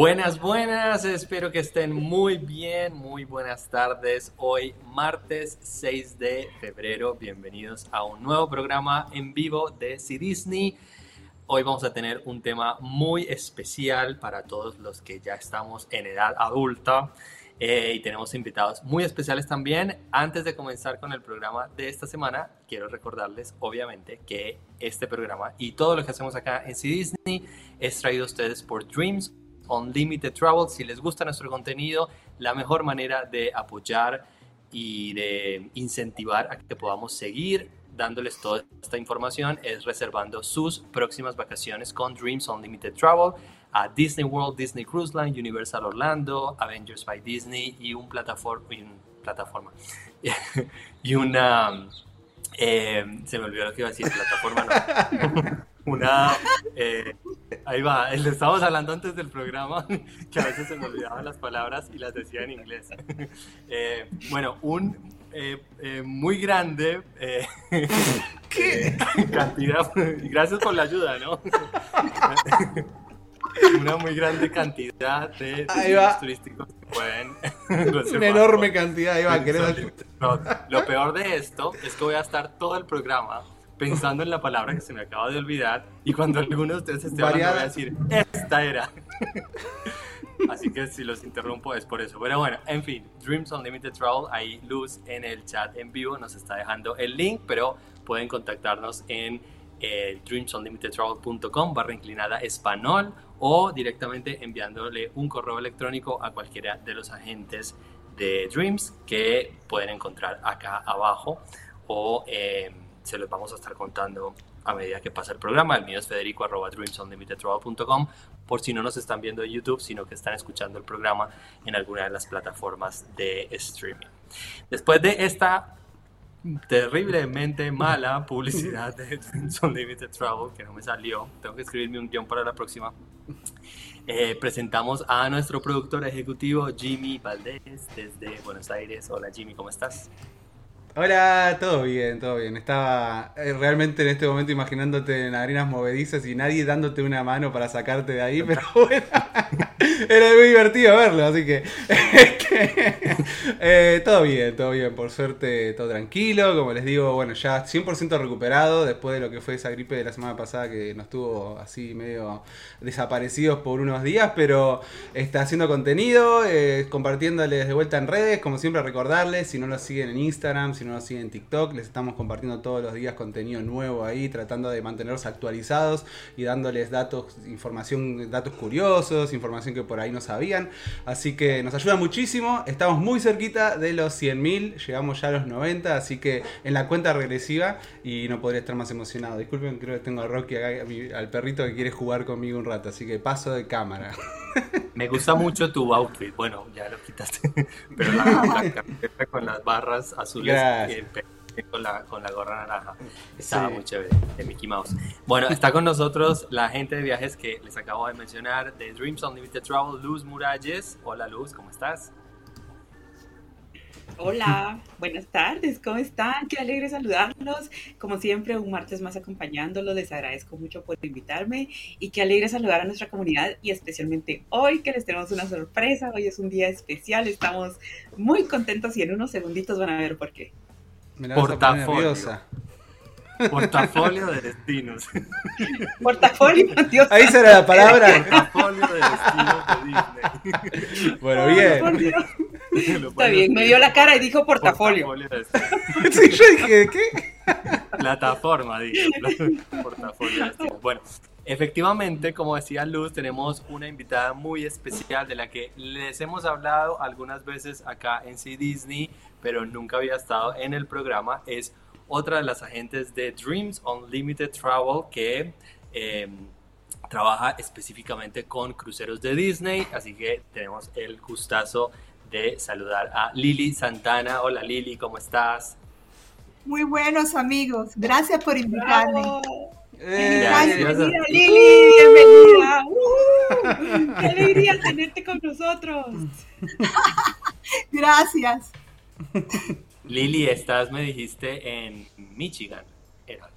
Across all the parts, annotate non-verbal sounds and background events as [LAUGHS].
Buenas, buenas, espero que estén muy bien, muy buenas tardes. Hoy martes 6 de febrero, bienvenidos a un nuevo programa en vivo de C Disney. Hoy vamos a tener un tema muy especial para todos los que ya estamos en edad adulta eh, y tenemos invitados muy especiales también. Antes de comenzar con el programa de esta semana, quiero recordarles obviamente que este programa y todo lo que hacemos acá en C Disney es traído a ustedes por Dreams Unlimited Travel. Si les gusta nuestro contenido, la mejor manera de apoyar y de incentivar a que podamos seguir dándoles toda esta información es reservando sus próximas vacaciones con Dreams Unlimited Travel a Disney World, Disney Cruise Line, Universal Orlando, Avengers by Disney y un plataforma, y [LAUGHS] una eh, se me olvidó lo que iba a decir, plataforma no. [LAUGHS] una eh, Ahí va, le estábamos hablando antes del programa, [LAUGHS] que a veces se me olvidaban las palabras y las decía en inglés. [LAUGHS] Eh, bueno, un eh, eh, muy grande [LAUGHS] ¿Qué? cantidad, gracias por la ayuda, ¿no? Una muy grande cantidad de turísticos que pueden. Una enorme cantidad, ahí va. No, lo peor de esto es que voy a estar todo el programa pensando en la palabra que se me acaba de olvidar y cuando alguno de ustedes esté hablando voy a decir, esta era. [LAUGHS] Así que si los interrumpo es por eso. Pero bueno, en fin, Dreams Unlimited Travel, ahí Luz en el chat en vivo nos está dejando el link, pero pueden contactarnos en eh, dreamsunlimitedtravel.com barra inclinada español o directamente enviándole un correo electrónico a cualquiera de los agentes de Dreams que pueden encontrar acá abajo o... Eh, se los vamos a estar contando a medida que pasa el programa. El mío es federico arroba por si no nos están viendo en YouTube, sino que están escuchando el programa en alguna de las plataformas de streaming. Después de esta terriblemente mala publicidad de [LAUGHS] Dreams Unlimited Travel, que no me salió, tengo que escribirme un guion para la próxima. Eh, presentamos a nuestro productor ejecutivo Jimmy Valdés desde Buenos Aires. Hola Jimmy, ¿cómo estás? Hola, todo bien, todo bien. Estaba eh, realmente en este momento imaginándote en arenas movedizas y nadie dándote una mano para sacarte de ahí, [LAUGHS] pero bueno, era muy divertido verlo, así [LAUGHS] que eh, todo bien, todo bien, por suerte todo tranquilo, como les digo, bueno, ya 100% recuperado después de lo que fue esa gripe de la semana pasada que nos tuvo así medio desaparecidos por unos días, pero está haciendo contenido, eh, compartiéndoles de vuelta en redes, como siempre recordarles, si no lo siguen en Instagram, si no nos siguen en TikTok, les estamos compartiendo todos los días contenido nuevo ahí, tratando de mantenerlos actualizados y dándoles datos, información, datos curiosos, información que por ahí no sabían. Así que nos ayuda muchísimo. Estamos muy cerquita de los 100.000, llegamos ya a los 90, así que en la cuenta regresiva y no podría estar más emocionado. Disculpen, creo que tengo a Rocky al perrito que quiere jugar conmigo un rato, así que paso de cámara. [LAUGHS] Me gusta mucho tu outfit. Bueno, ya lo quitaste. [LAUGHS] Pero la, [LAUGHS] con las barras azules con la, con la gorra naranja. Estaba muy chévere, de Mickey Mouse. Bueno, está con nosotros la gente de viajes que les acabo de mencionar, de Dreams Unlimited Travel, Luz Muralles. Hola Luz, ¿cómo estás? Hola, buenas tardes, ¿cómo están? Qué alegre saludarlos. Como siempre, un martes más acompañándolos. Les agradezco mucho por invitarme y qué alegre saludar a nuestra comunidad y especialmente hoy que les tenemos una sorpresa. Hoy es un día especial, estamos muy contentos y en unos segunditos van a ver por qué. Portafolio. Portafolio de destinos. [LAUGHS] Portafolio, Dios. Ahí será la palabra. Portafolio de destinos de Disney. Bueno, bien. Está bien, me dio la cara y dijo portafolio. portafolio sí, [LAUGHS] yo dije, ¿qué? Plataforma, dije. Portafolio. Bueno, efectivamente, como decía Luz, tenemos una invitada muy especial de la que les hemos hablado algunas veces acá en C Disney, pero nunca había estado en el programa. Es otra de las agentes de Dreams Unlimited Travel que... Em, trabaja específicamente con cruceros de Disney, así que tenemos el gustazo de saludar a Lili Santana. Hola Lili, ¿cómo estás? Muy buenos amigos, gracias por invitarme. Eh, bienvenida Lili, bienvenida. Uh, [LAUGHS] ¡Qué alegría tenerte con nosotros! [LAUGHS] gracias. Lili, estás, me dijiste, en Michigan.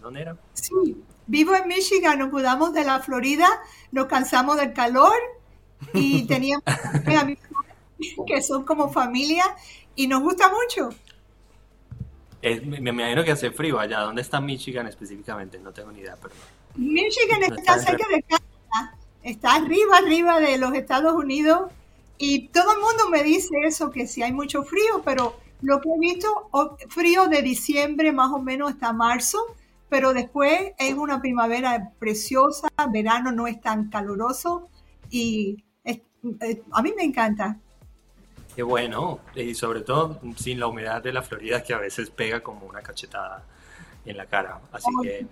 ¿Dónde era? Sí, vivo en Michigan, nos mudamos de la Florida, nos cansamos del calor y [LAUGHS] teníamos [LAUGHS] que son como familia y nos gusta mucho. me, imagino que hace frío allá. ¿Dónde está Michigan específicamente? No tengo ni idea, perdón. Michigan está, cerca de Canadá, está arriba, arriba de los Estados Unidos y todo el mundo me dice eso, que si hay mucho frío, pero lo que he visto, frío de diciembre más o menos hasta marzo, pero después es una primavera preciosa, verano no es tan caluroso y a mí me encanta. Qué bueno, y sobre todo sin la humedad de la Florida que a veces pega como una cachetada en la cara. Así que,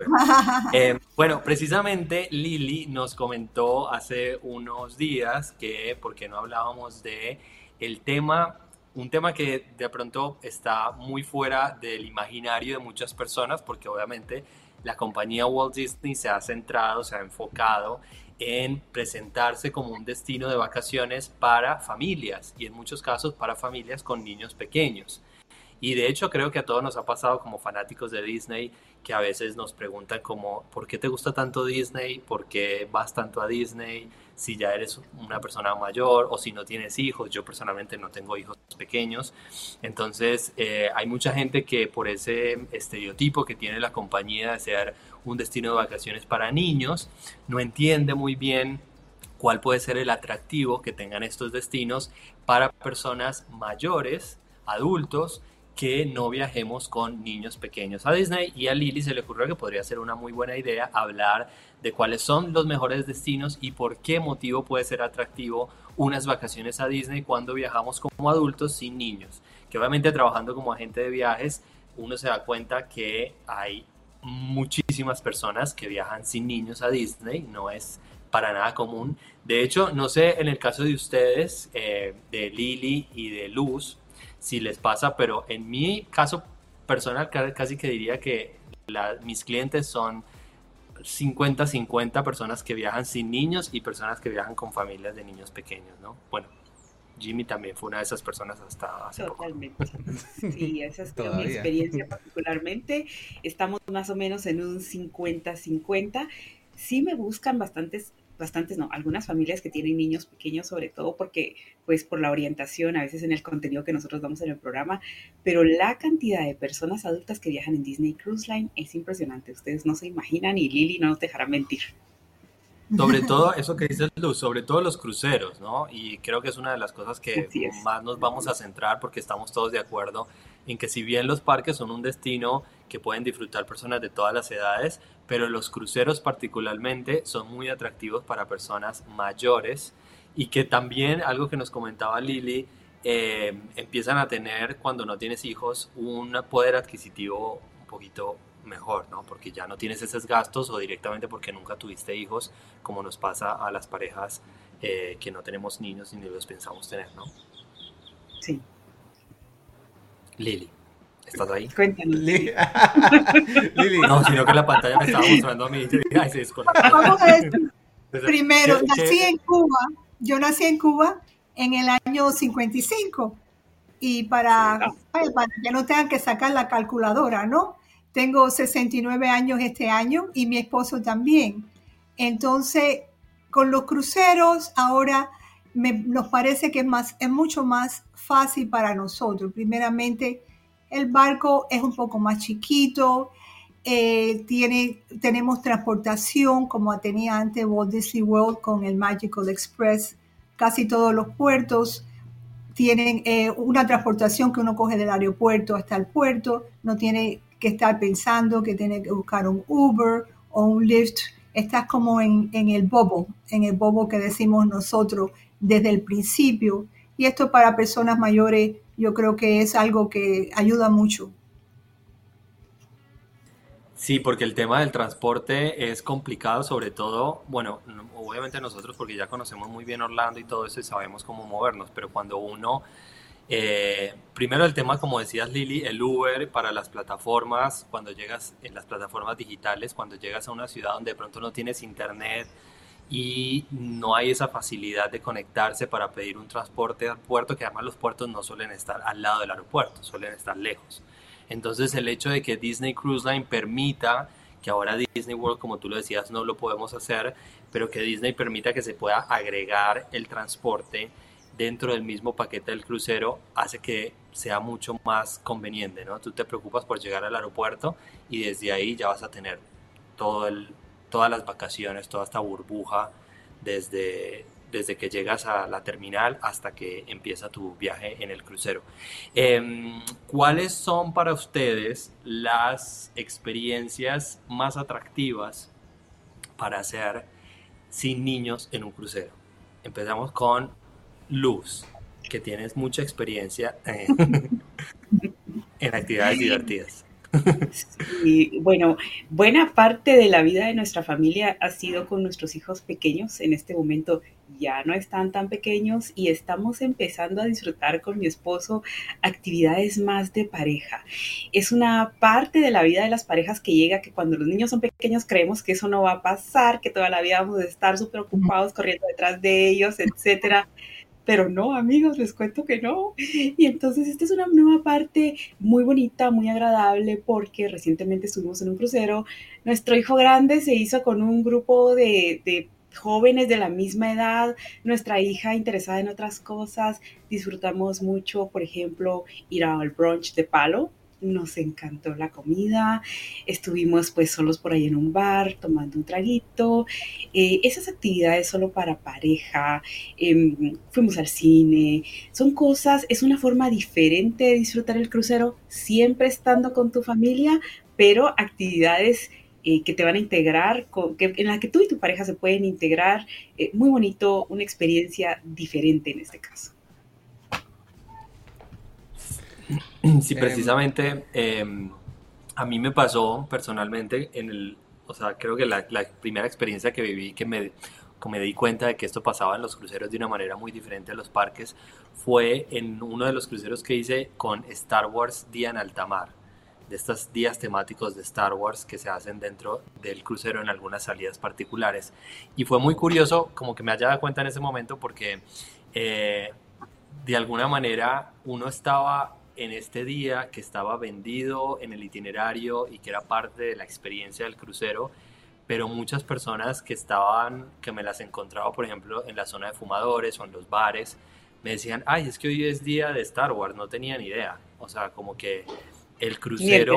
[LAUGHS] eh, bueno, precisamente Lili nos comentó hace unos días que, porque no hablábamos de el tema, un tema que de pronto está muy fuera del imaginario de muchas personas, porque obviamente la compañía Walt Disney se ha centrado, se ha enfocado en presentarse como un destino de vacaciones para familias y en muchos casos para familias con niños pequeños. Y de hecho creo que a todos nos ha pasado como fanáticos de Disney que a veces nos preguntan como, ¿por qué te gusta tanto Disney? ¿Por qué vas tanto a Disney? Si ya eres una persona mayor o si no tienes hijos. Yo personalmente no tengo hijos pequeños. Entonces eh, hay mucha gente que por ese estereotipo que tiene la compañía de ser un destino de vacaciones para niños, no entiende muy bien cuál puede ser el atractivo que tengan estos destinos para personas mayores, adultos, que no viajemos con niños pequeños a Disney y a Lili se le ocurrió que podría ser una muy buena idea hablar de cuáles son los mejores destinos y por qué motivo puede ser atractivo unas vacaciones a Disney cuando viajamos como adultos sin niños. Que obviamente trabajando como agente de viajes uno se da cuenta que hay muchísimas personas que viajan sin niños a Disney, no es para nada común. De hecho, no sé en el caso de ustedes, eh, de Lili y de Luz, si les pasa, pero en mi caso personal casi que diría que mis clientes son 50-50 personas que viajan sin niños y personas que viajan con familias de niños pequeños, ¿no? Bueno, Jimmy también fue una de esas personas hasta hace Totalmente. Sí, esa es mi experiencia particularmente. Estamos más o menos en un 50-50. Sí me buscan bastantes bastantes, no, algunas familias que tienen niños pequeños, sobre todo porque, pues, por la orientación, a veces en el contenido que nosotros damos en el programa, pero la cantidad de personas adultas que viajan en Disney Cruise Line es impresionante. Ustedes no se imaginan y Lili no nos dejará mentir. Sobre [LAUGHS] todo eso que dice Luz, sobre todo los cruceros, ¿no? Y creo que es una de las cosas que más nos vamos a centrar porque estamos todos de acuerdo en que si bien los parques son un destino que pueden disfrutar personas de todas las edades, pero los cruceros particularmente son muy atractivos para personas mayores y que también, algo que nos comentaba Lili, eh, empiezan a tener cuando no tienes hijos un poder adquisitivo un poquito mejor, ¿no? Porque ya no tienes esos gastos o directamente porque nunca tuviste hijos, como nos pasa a las parejas eh, que no tenemos niños ni los pensamos tener, ¿no? Sí. Lili. ¿Estás ahí? Cuéntanos. [LAUGHS] Lili. No, sino que la pantalla me estaba mostrando a mí. Ay, se [LAUGHS] Primero, nací en Cuba. Yo nací en Cuba en el año 55. Y para, para que no tengan que sacar la calculadora, ¿no? Tengo 69 años este año y mi esposo también. Entonces, con los cruceros ahora nos parece que es, más, es mucho más fácil para nosotros. Primeramente, el barco es un poco más chiquito, eh, tiene, tenemos transportación como tenía antes Walt Disney World con el Magical Express. Casi todos los puertos tienen eh, una transportación que uno coge del aeropuerto hasta el puerto, no tiene que estar pensando que tiene que buscar un Uber o un Lyft. Estás como en, en el bobo, en el bobo que decimos nosotros desde el principio. Y esto para personas mayores yo creo que es algo que ayuda mucho. Sí, porque el tema del transporte es complicado, sobre todo, bueno, obviamente nosotros porque ya conocemos muy bien Orlando y todo eso y sabemos cómo movernos, pero cuando uno, eh, primero el tema, como decías Lili, el Uber para las plataformas, cuando llegas en las plataformas digitales, cuando llegas a una ciudad donde de pronto no tienes internet, y no hay esa facilidad de conectarse para pedir un transporte al puerto, que además los puertos no suelen estar al lado del aeropuerto, suelen estar lejos. Entonces el hecho de que Disney Cruise Line permita que ahora Disney World, como tú lo decías, no lo podemos hacer, pero que Disney permita que se pueda agregar el transporte dentro del mismo paquete del crucero hace que sea mucho más conveniente, ¿no? Tú te preocupas por llegar al aeropuerto y desde ahí ya vas a tener todo el, todas las vacaciones, toda esta burbuja desde, desde que llegas a la terminal hasta que empieza tu viaje en el crucero. Em, ¿Cuáles son para ustedes las experiencias más atractivas para hacer sin niños en un crucero? Empezamos con Luz, que tienes mucha experiencia en, [LAUGHS] en actividades divertidas. Y bueno, buena parte de la vida de nuestra familia ha sido con nuestros hijos pequeños. En este momento ya no están tan pequeños y estamos empezando a disfrutar con mi esposo actividades más de pareja. Es una parte de la vida de las parejas que llega que cuando los niños son pequeños creemos que eso no va a pasar, que toda la vida vamos a estar súper ocupados corriendo detrás de ellos, etcétera. Pero no, amigos, les cuento que no. Y entonces esta es una nueva parte muy bonita, muy agradable, porque recientemente estuvimos en un crucero. Nuestro hijo grande se hizo con un grupo de, de jóvenes de la misma edad, nuestra hija interesada en otras cosas. Disfrutamos mucho, por ejemplo, ir al brunch de palo, nos encantó la comida, estuvimos pues solos por ahí en un bar tomando un traguito, eh, esas actividades solo para pareja, em, fuimos al cine, son cosas, es una forma diferente de disfrutar el crucero, siempre estando con tu familia, pero actividades eh, que te van a integrar, que, en las que tú y tu pareja se pueden integrar, eh, muy bonito, una experiencia diferente en este caso. [CLEARS THROAT] Sí, em, precisamente em, a mí me pasó personalmente en el, o sea, creo que la, primera experiencia que viví que me, que me di cuenta de que esto pasaba en los cruceros de una manera muy diferente a los parques fue en uno de los cruceros que hice con Star Wars Día en Alta Mar, de estos días temáticos de Star Wars que se hacen dentro del crucero en algunas salidas particulares. Y fue muy curioso como que me haya dado cuenta en ese momento porque eh, de alguna manera uno estaba en este día que estaba vendido en el itinerario y que era parte de la experiencia del crucero, pero muchas personas que estaban, que me las encontraba, por ejemplo, en la zona de fumadores o en los bares, me decían, ay, es que hoy es día de Star Wars, no tenía ni idea. O sea, como que el crucero,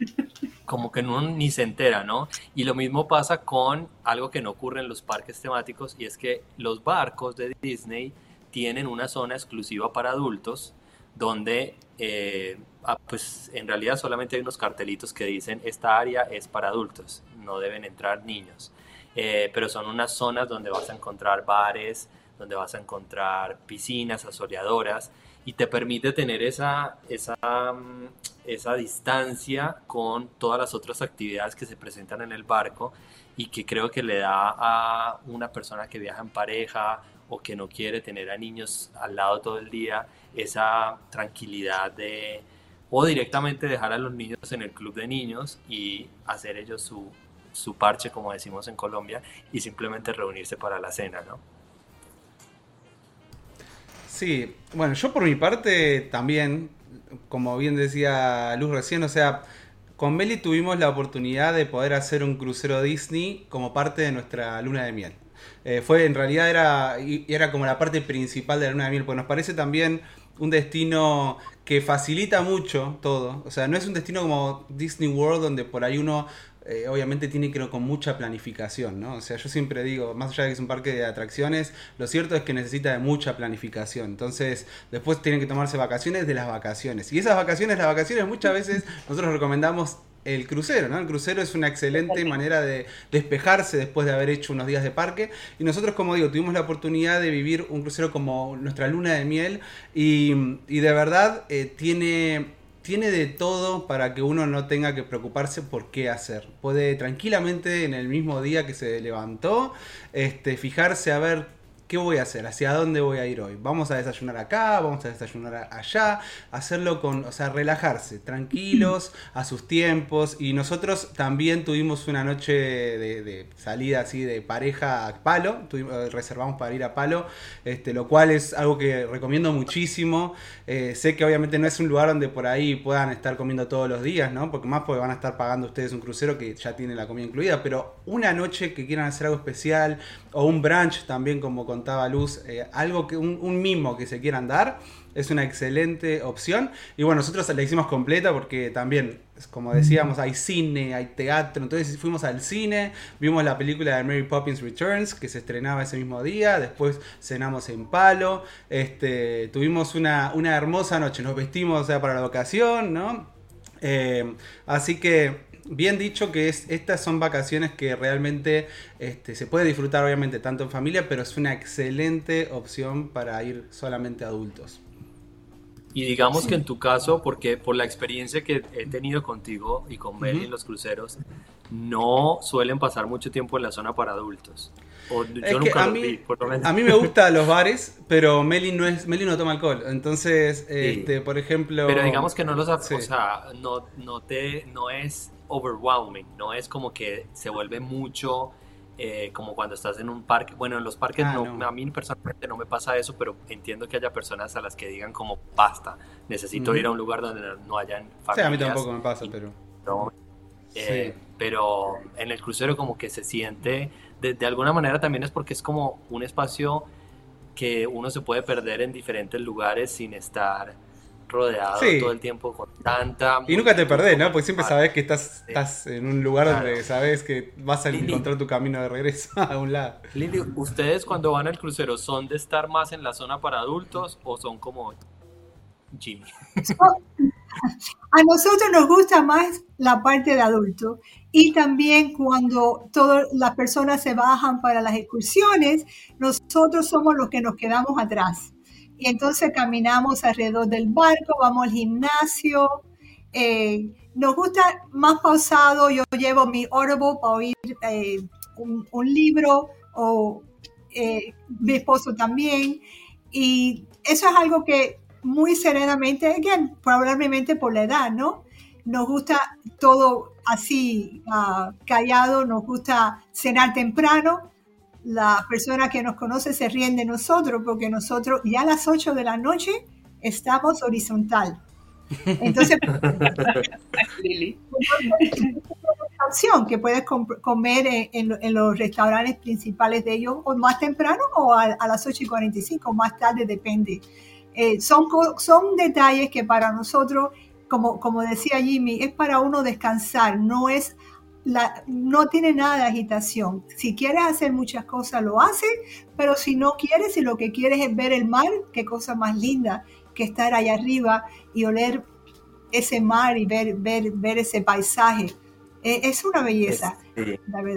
[LAUGHS] como que no, ni se entera, ¿no? Y lo mismo pasa con algo que no ocurre en los parques temáticos, y es que los barcos de Disney tienen una zona exclusiva para adultos, donde eh, ah, pues en realidad solamente hay unos cartelitos que dicen esta área es para adultos, no deben entrar niños. Eh, pero son unas zonas donde vas a encontrar bares, donde vas a encontrar piscinas, asoleadoras y te permite tener esa, esa, mm, esa distancia con todas las otras actividades que se presentan en el barco y que creo que le da a una persona que viaja en pareja o que no quiere tener a niños al lado todo el día esa tranquilidad de o directamente dejar a los niños en el club de niños y hacer ellos su, su parche, como decimos en Colombia, y simplemente reunirse para la cena, ¿no? Sí, bueno, yo por mi parte también, como bien decía Luz recién, o sea, con Meli tuvimos la oportunidad de poder hacer un crucero Disney como parte de nuestra luna de miel. Eh, fue, en realidad era, era como la parte principal de la luna de miel, pues nos parece también un destino que facilita mucho todo. O sea, no es un destino como Disney World donde por ahí uno eh, obviamente tiene que ir con mucha planificación, ¿no? O sea, yo siempre digo, más allá de que es un parque de atracciones, lo cierto es que necesita de mucha planificación. Entonces, después tienen que tomarse vacaciones de las vacaciones. Y esas vacaciones, las vacaciones muchas veces nosotros recomendamos el crucero, ¿no? El crucero es una excelente manera de despejarse después de haber hecho unos días de parque. Y nosotros, como digo, tuvimos la oportunidad de vivir un crucero como nuestra luna de miel y, de verdad eh, tiene, tiene de todo para que uno no tenga que preocuparse por qué hacer. Puede tranquilamente en el mismo día que se levantó, este, fijarse a ver ¿qué voy a hacer? ¿Hacia dónde voy a ir hoy? ¿Vamos a desayunar acá? ¿Vamos a desayunar allá? Hacerlo con, o sea, relajarse, tranquilos, a sus tiempos. Y nosotros también tuvimos una noche de, salida así de pareja a palo, eh, reservamos para ir a palo, este, lo cual es algo que recomiendo muchísimo. Eh, sé que obviamente no es un lugar donde por ahí puedan estar comiendo todos los días, ¿no? Porque más porque van a estar pagando ustedes un crucero que ya tiene la comida incluida, pero una noche que quieran hacer algo especial o un brunch también como contaba Luz, eh, algo que un, mimo que se quieran dar, es una excelente opción. Y bueno, nosotros la hicimos completa porque también, como decíamos, hay cine, hay teatro. Entonces fuimos al cine, vimos la película de Mary Poppins Returns, que se estrenaba ese mismo día. Después cenamos en Palo. Este, tuvimos una, una hermosa noche, nos vestimos para la ocasión, ¿no? Eh, así que bien dicho que es, estas son vacaciones que realmente este, se puede disfrutar obviamente tanto en familia, pero es una excelente opción para ir solamente adultos. Y digamos que en tu caso, porque por la experiencia que he tenido contigo y con Meli en los cruceros, no suelen pasar mucho tiempo en la zona para adultos. yo nunca a, mí, vi, a mí me gustan los bares, pero Meli no es Meli no toma alcohol. Entonces, este, por ejemplo. Pero digamos que no los, o sea, no, no te, no es overwhelming, no es como que se vuelve mucho eh, como cuando estás en un parque. Bueno, en los parques ah, no, a mí personalmente no me pasa eso, pero entiendo que haya personas a las que digan como basta, necesito ir a un lugar donde no hayan familias. Sí, a mí tampoco me pasa, pero... Eh, pero en el crucero como que se siente, de, de alguna manera también es porque es como un espacio que uno se puede perder en diferentes lugares sin estar rodeado todo el tiempo con tanta... Y nunca te perdés, ¿no? Porque siempre sabes que estás, estás en un lugar donde sabes que vas a encontrar tu camino de regreso [LAUGHS] a un lado. Lindy, ¿ustedes cuando van al crucero son de estar más en la zona para adultos o son como Jimmy? [LAUGHS] A nosotros nos gusta más la parte de adulto y también cuando todas las personas se bajan para las excursiones, nosotros somos los que nos quedamos atrás y entonces caminamos alrededor del barco, vamos al gimnasio. Eh, nos gusta más pausado, yo llevo mi Audible para oír eh, un, libro o eh, mi esposo también. Y eso es algo que muy serenamente, again, probablemente por la edad, ¿no? Nos gusta todo así uh, callado, nos gusta cenar temprano, la persona que nos conoce se ríen de nosotros porque nosotros ya a las 8 de la noche estamos horizontal. Entonces, [LAUGHS] opción que puedes comer en, los restaurantes principales de ellos o más temprano o a, las 8 y 45, más tarde, depende. Eh, son, son detalles que para nosotros, como, como decía Jimmy, es para uno descansar, no es no tiene nada de agitación. Si quieres hacer muchas cosas, lo haces, pero si no quieres, y lo que quieres es ver el mar, qué cosa más linda que estar allá arriba y oler ese mar y ver, ver, ver ese paisaje. E, es, una belleza.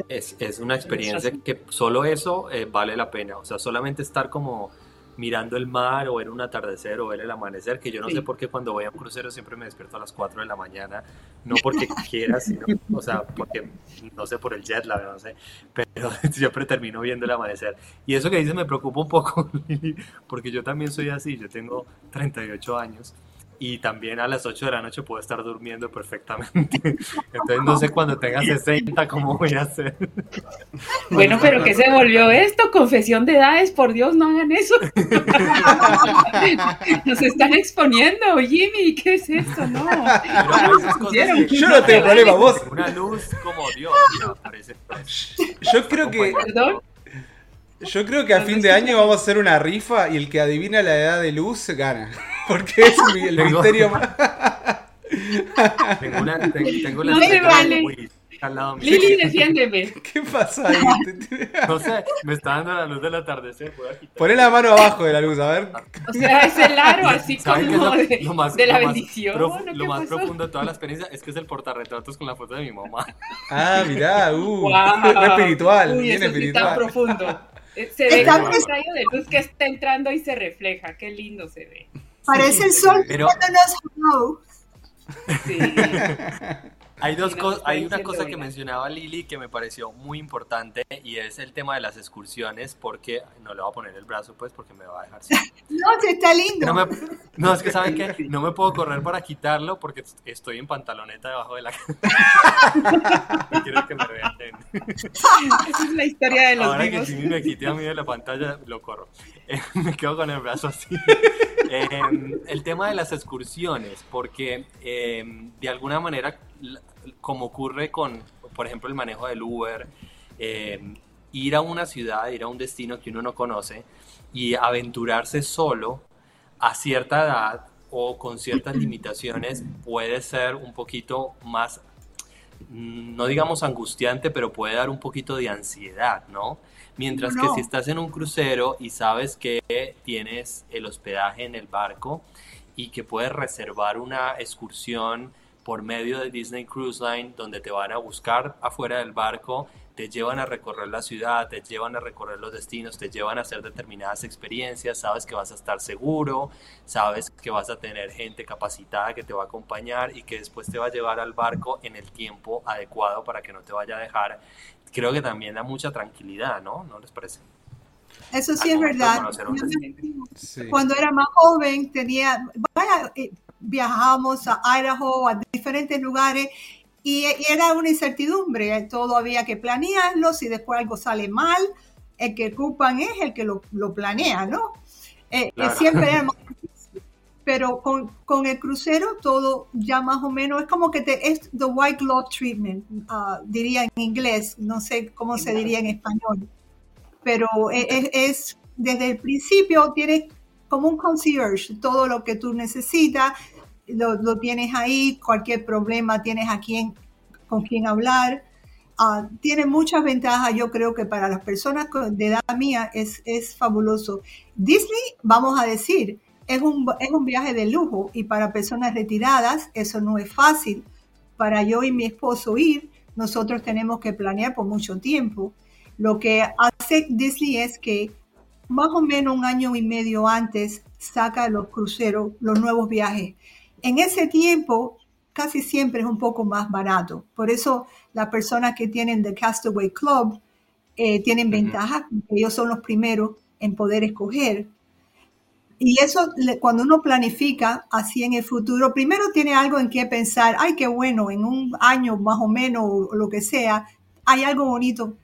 Es, es, una experiencia que solo eso eh, vale la pena. O sea, solamente estar como mirando el mar o ver un atardecer o ver el amanecer, que yo no sé por qué cuando voy a un crucero siempre me despierto a las 4 de la mañana, no porque [LAUGHS] quiera, sino, o sea, porque, no sé, por el jet lag, no sé, pero [LAUGHS] siempre termino viendo el amanecer. Y eso que dices me preocupa un poco, [LAUGHS] porque yo también soy así, yo tengo 38 años y también a las 8 de la noche puedo estar durmiendo perfectamente. [LAUGHS] Entonces no sé cuando tenga 60 cómo voy a hacer. Bueno, pero ¿qué se volvió esto? Confesión de edades, por Dios, no hagan eso. [LAUGHS] Nos están exponiendo, Jimmy, ¿qué es esto? No. Yo no tengo problema, vos. Una luz como Dios, parece. Yo creo que... ¿Perdón? Yo creo que a fin de año vamos a hacer una rifa y el que adivina la edad de luz gana. [LAUGHS] Porque es el misterio [LAUGHS] más. tengo una. Tengo la no me vale. Al lado mío. Lili, defiéndeme. [LAUGHS] ¿Qué pasa ahí? no sé, me está dando la luz del atardecer. Poné la mano abajo de la luz, a ver. O sea, es el aro así como de, lo más, de la bendición. lo más profundo de toda la experiencia es que es el portarretratos con la foto de mi mamá. Ah, mirá, uh, wow. espiritual, Uy, bien eso espiritual. Sí tan profundo. Se ve como un rayo de luz que está entrando y se refleja. Qué lindo se ve. Parece el sol [LAUGHS] pero... Sí. [LAUGHS] Hay, dos cosas, hay una cosa que mencionaba Lili que me pareció muy importante y es el tema de las excursiones porque no le voy a poner el brazo pues porque me va a dejar [LAUGHS] No, sí está lindo. No, es que saben que no me puedo correr para quitarlo porque estoy en pantaloneta debajo de la Quiero que me vean. Esa es la historia de los Ahora que si me quité a mí de la pantalla lo corro. me quedo con el brazo así. Em, el tema de las excursiones porque em, de alguna manera como ocurre con, por ejemplo, el manejo del Uber, eh, ir a una ciudad, ir a un destino que uno no conoce y aventurarse solo a cierta edad o con ciertas limitaciones puede ser un poquito más, mm, no digamos angustiante, pero puede dar un poquito de ansiedad, ¿no? Mientras que si estás en un crucero y sabes que tienes el hospedaje en el barco y que puedes reservar una excursión por medio de Disney Cruise Line, donde te van a buscar afuera del barco, te llevan a recorrer la ciudad, te llevan a recorrer los destinos, te llevan a hacer determinadas experiencias, sabes que vas a estar seguro, sabes que vas a tener gente capacitada que te va a acompañar y que después te va a llevar al barco en el tiempo adecuado para que no te vaya a dejar. Creo que también da mucha tranquilidad, ¿no? ¿No les parece? Eso sí es verdad. Cuando era más joven tenía, vaya, eh, viajábamos a Idaho, a diferentes lugares, y, era una incertidumbre, todo había que planearlo, si después algo sale mal, el que ocupan es el que lo, planea, ¿no? Eh, eh, siempre era más difícil. Pero con, con, el crucero todo ya más o menos es como que te, es the white glove treatment, uh, diría en inglés, no sé cómo se diría en español, pero e, es, es desde el principio tienes como un concierge, todo lo que tú necesitas, lo, tienes ahí, cualquier problema tienes a quien, con hablar. Ah, tiene muchas ventajas, yo creo que para las personas de edad mía es, es fabuloso. Disney, vamos a decir, es un, es un viaje de lujo y para personas retiradas eso no es fácil. Para yo y mi esposo ir, nosotros tenemos que planear por mucho tiempo. Lo que hace Disney es que más o menos un año y medio antes saca los cruceros, los nuevos viajes en ese tiempo casi siempre es un poco más barato. Por eso las personas que tienen The Castaway Club eh, tienen ventaja, ellos son los primeros en poder escoger. Y eso, cuando uno planifica así en el futuro, primero tiene algo en que pensar, ay, qué bueno, en un año más o menos, o lo que sea, hay algo bonito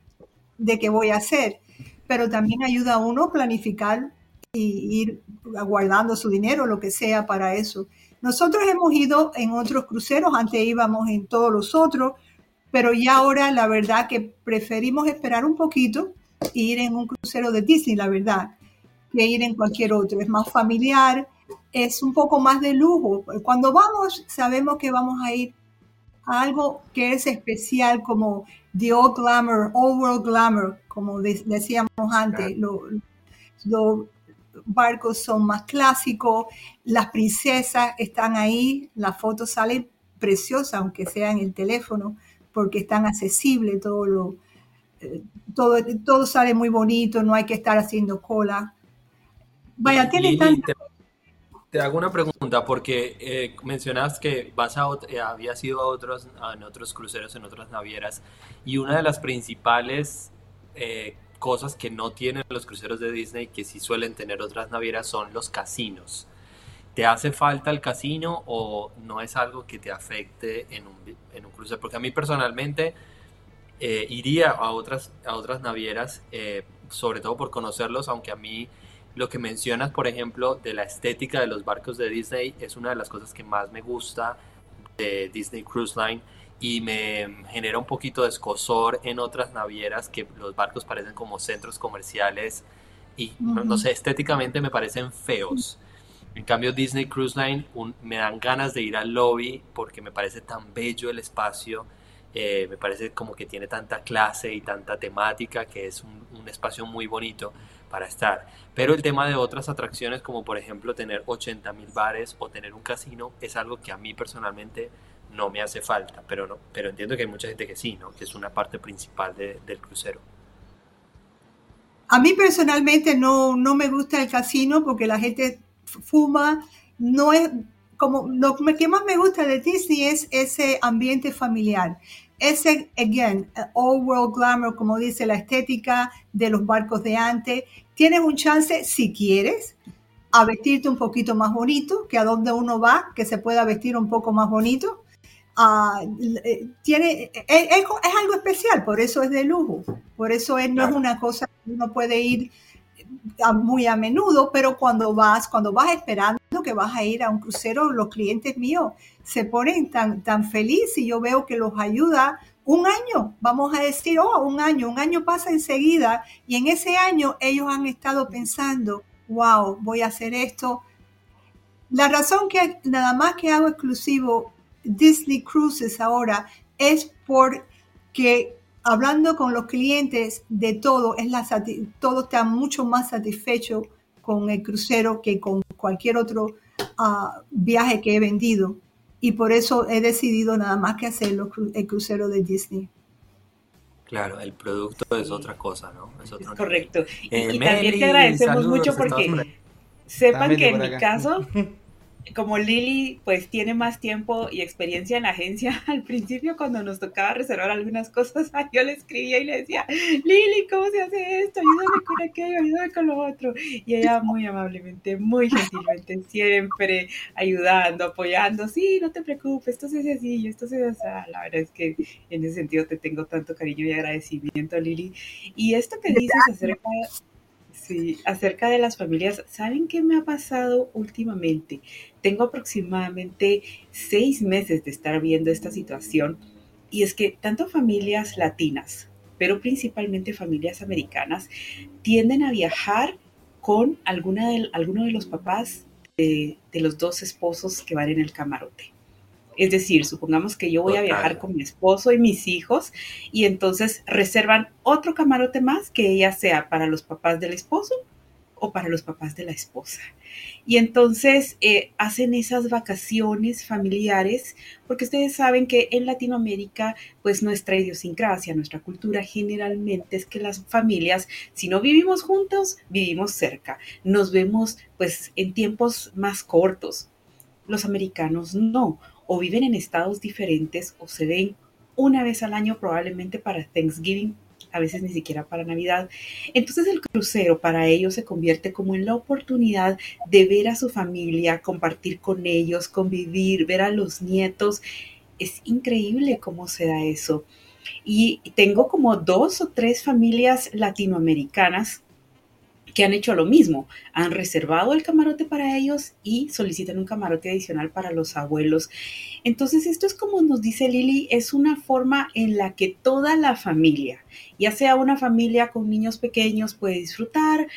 de que voy a hacer. Pero también ayuda a uno a planificar y ir guardando su dinero, lo que sea para eso. Nosotros hemos ido en otros cruceros, antes íbamos en todos los otros, pero ya ahora la verdad que preferimos esperar un poquito e ir en un crucero de Disney, la verdad, que ir en cualquier otro. Es más familiar, es un poco más de lujo. Cuando vamos, sabemos que vamos a ir a algo que es especial como The Old Glamour, Old World Glamour, como decíamos antes, lo, lo, barcos son más clásicos, las princesas están ahí, la foto sale preciosa, aunque sea en el teléfono, porque es tan accesible, todo, lo, eh, todo, todo sale muy bonito, no hay que estar haciendo cola. Vaya, tiene te, hago una pregunta, porque eh, mencionas que vas a, eh, habías ido a otros, en otros cruceros, en otras navieras, y una de las principales cosas que no tienen los cruceros de Disney, que sí suelen tener otras navieras, son los casinos. ¿Te hace falta el casino o no es algo que te afecte en un, en un crucero? Porque a mí personalmente eh, iría a otras, a otras navieras, eh, sobre todo por conocerlos, aunque a mí lo que mencionas, por ejemplo, de la estética de los barcos de Disney es una de las cosas que más me gusta de Disney Cruise Line y me genera un poquito de escosor en otras navieras que los barcos parecen como centros comerciales y no, sé, estéticamente me parecen feos. En cambio Disney Cruise Line me dan ganas de ir al lobby porque me parece tan bello el espacio, eh, me parece como que tiene tanta clase y tanta temática que es un, un espacio muy bonito para estar. Pero el tema de otras atracciones como por ejemplo tener 80 mil bares o tener un casino es algo que a mí personalmente no me hace falta, pero, no, pero entiendo que hay mucha gente que sí, ¿no? que es una parte principal del crucero. A mí personalmente no, no me gusta el casino porque la gente fuma, no es, como lo que más me gusta de Disney es ese ambiente familiar. Ese, again, all world glamour, como dice la estética de los barcos de antes. Tienes un chance, si quieres, a vestirte un poquito más bonito, que a donde uno va, que se pueda vestir un poco más bonito. Eh, tiene, es, es, algo especial, por eso es de lujo, por eso es, no es una cosa que uno puede ir muy a menudo, pero cuando vas, cuando vas esperando que vas a ir a un crucero, los clientes míos se ponen tan, tan felices y yo veo que los ayuda un año, vamos a decir, oh, un año, un año pasa enseguida y en ese año ellos han estado pensando, wow, voy a hacer esto. La razón que nada más que hago exclusivo Disney Cruises ahora es porque hablando con los clientes de todo, es la, todo está mucho más satisfecho con el crucero que con cualquier otro uh, viaje que he vendido. Y por eso he decidido nada más que hacer el crucero de Disney. Claro, el producto es otra cosa, ¿no? Es otro Correcto. Eh, y, también te agradecemos mucho porque sepan que en mi caso [LAUGHS] como Lili pues tiene más tiempo y experiencia en la agencia, [LAUGHS] al principio cuando nos tocaba reservar algunas cosas, [LAUGHS] yo le escribía y le decía, Lili, ¿cómo se hace esto? Ayúdame con aquello, ayúdame con lo otro. Y ella muy amablemente, muy gentilmente, siempre ayudando, apoyando, sí, no te preocupes, esto se hace así, esto se hace así. La verdad es que en ese sentido te tengo tanto cariño y agradecimiento, Lili. Y esto que dices acerca Sí, acerca de las familias, ¿saben qué me ha pasado últimamente? Tengo aproximadamente seis meses de estar viendo esta situación y es que tanto familias latinas, pero principalmente familias americanas, tienden a viajar con alguna de, alguno de los papás de los dos esposos que van en el camarote. Es decir, supongamos que yo voy a viajar con mi esposo y mis hijos y entonces reservan otro camarote más que ella sea para los papás del esposo o para los papás de la esposa. Y entonces eh, hacen esas vacaciones familiares, porque ustedes saben que en Latinoamérica, pues nuestra idiosincrasia, nuestra cultura generalmente es que las familias, si no vivimos juntos, vivimos cerca. Nos vemos pues en tiempos más cortos. Los americanos no o viven en estados diferentes o se ven una vez al año probablemente para Thanksgiving, a veces ni siquiera para Navidad. Entonces el crucero para ellos se convierte como en la oportunidad de ver a su familia, compartir con ellos, convivir, ver a los nietos. Es increíble cómo se da eso. Y tengo como dos o tres familias latinoamericanas que han hecho lo mismo, han reservado el camarote para ellos y solicitan un camarote adicional para los abuelos. Entonces, esto es como nos dice Lili, es una forma en la que toda la familia, ya sea una familia con niños pequeños, puede disfrutar,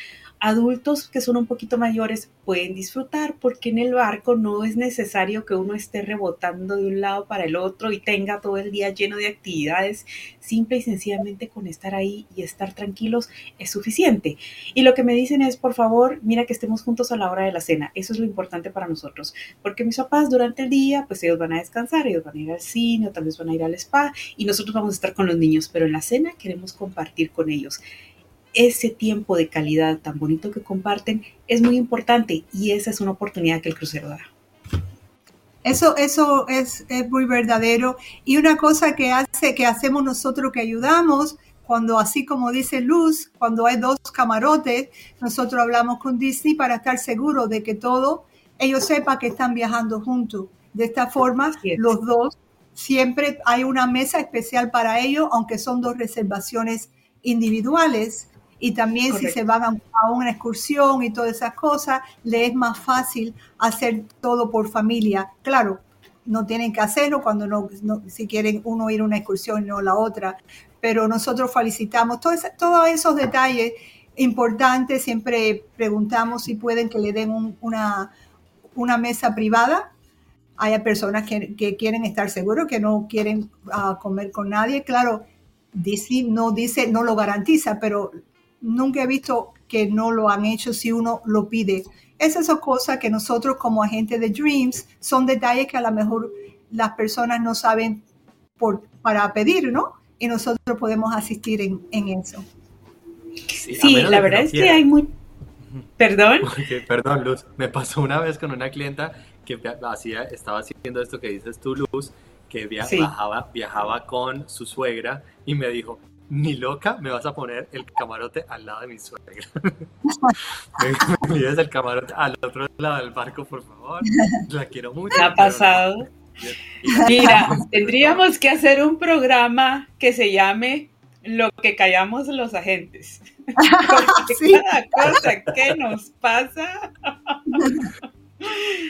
adultos que son un poquito mayores pueden disfrutar porque en el barco no es necesario que uno esté rebotando de un lado para el otro y tenga todo el día lleno de actividades. Simple y sencillamente con estar ahí y estar tranquilos es suficiente. Y lo que me dicen es, por favor, mira que estemos juntos a la hora de la cena. Eso es lo importante para nosotros. Porque mis papás durante el día, pues ellos van a descansar, ellos van a ir al cine o tal vez van a ir al spa y nosotros vamos a estar con los niños, pero en la cena queremos compartir con ellos ese tiempo de calidad tan bonito que comparten es muy importante y esa es una oportunidad que el crucero da. Eso, eso es, muy verdadero. Y una cosa que hace, que hacemos nosotros que ayudamos, cuando así como dice Luz, cuando hay dos camarotes, nosotros hablamos con Disney para estar seguros de que todo, ellos sepan que están viajando juntos. De esta forma, los dos, siempre hay una mesa especial para ellos, aunque son dos reservaciones individuales y también si se van a, una excursión y todas esas cosas, le es más fácil hacer todo por familia. Claro, no tienen que hacerlo cuando no, si quieren uno ir a una excursión y no la otra, pero nosotros felicitamos todos, todos esos detalles importantes, siempre preguntamos si pueden que le den una, una mesa privada. Hay personas que, que, quieren estar seguros, que no quieren ah, comer con nadie. Claro, Disney no dice, no lo garantiza, pero nunca he visto que no lo han hecho si uno lo pide. Esas son cosas que nosotros como agentes de Dreams son detalles que a lo mejor las personas no saben por, para pedir, ¿no? Y nosotros podemos asistir en, eso. Sí, la verdad es que hay muy... Perdón. [LAUGHS] perdón, Luz. Me pasó una vez con una clienta que hacía, estaba haciendo esto que dices tú, Luz, que viajaba, viajaba con su suegra y me dijo, ni loca me vas a poner el camarote al lado de mi suegra. [LAUGHS] me lleves el camarote al otro lado del barco, por favor. La quiero mucho. ¿Qué ha pasado? Mira, tendríamos que hacer un programa que se llame Lo que callamos los agentes. [LAUGHS] Cada cosa que nos pasa. [LAUGHS]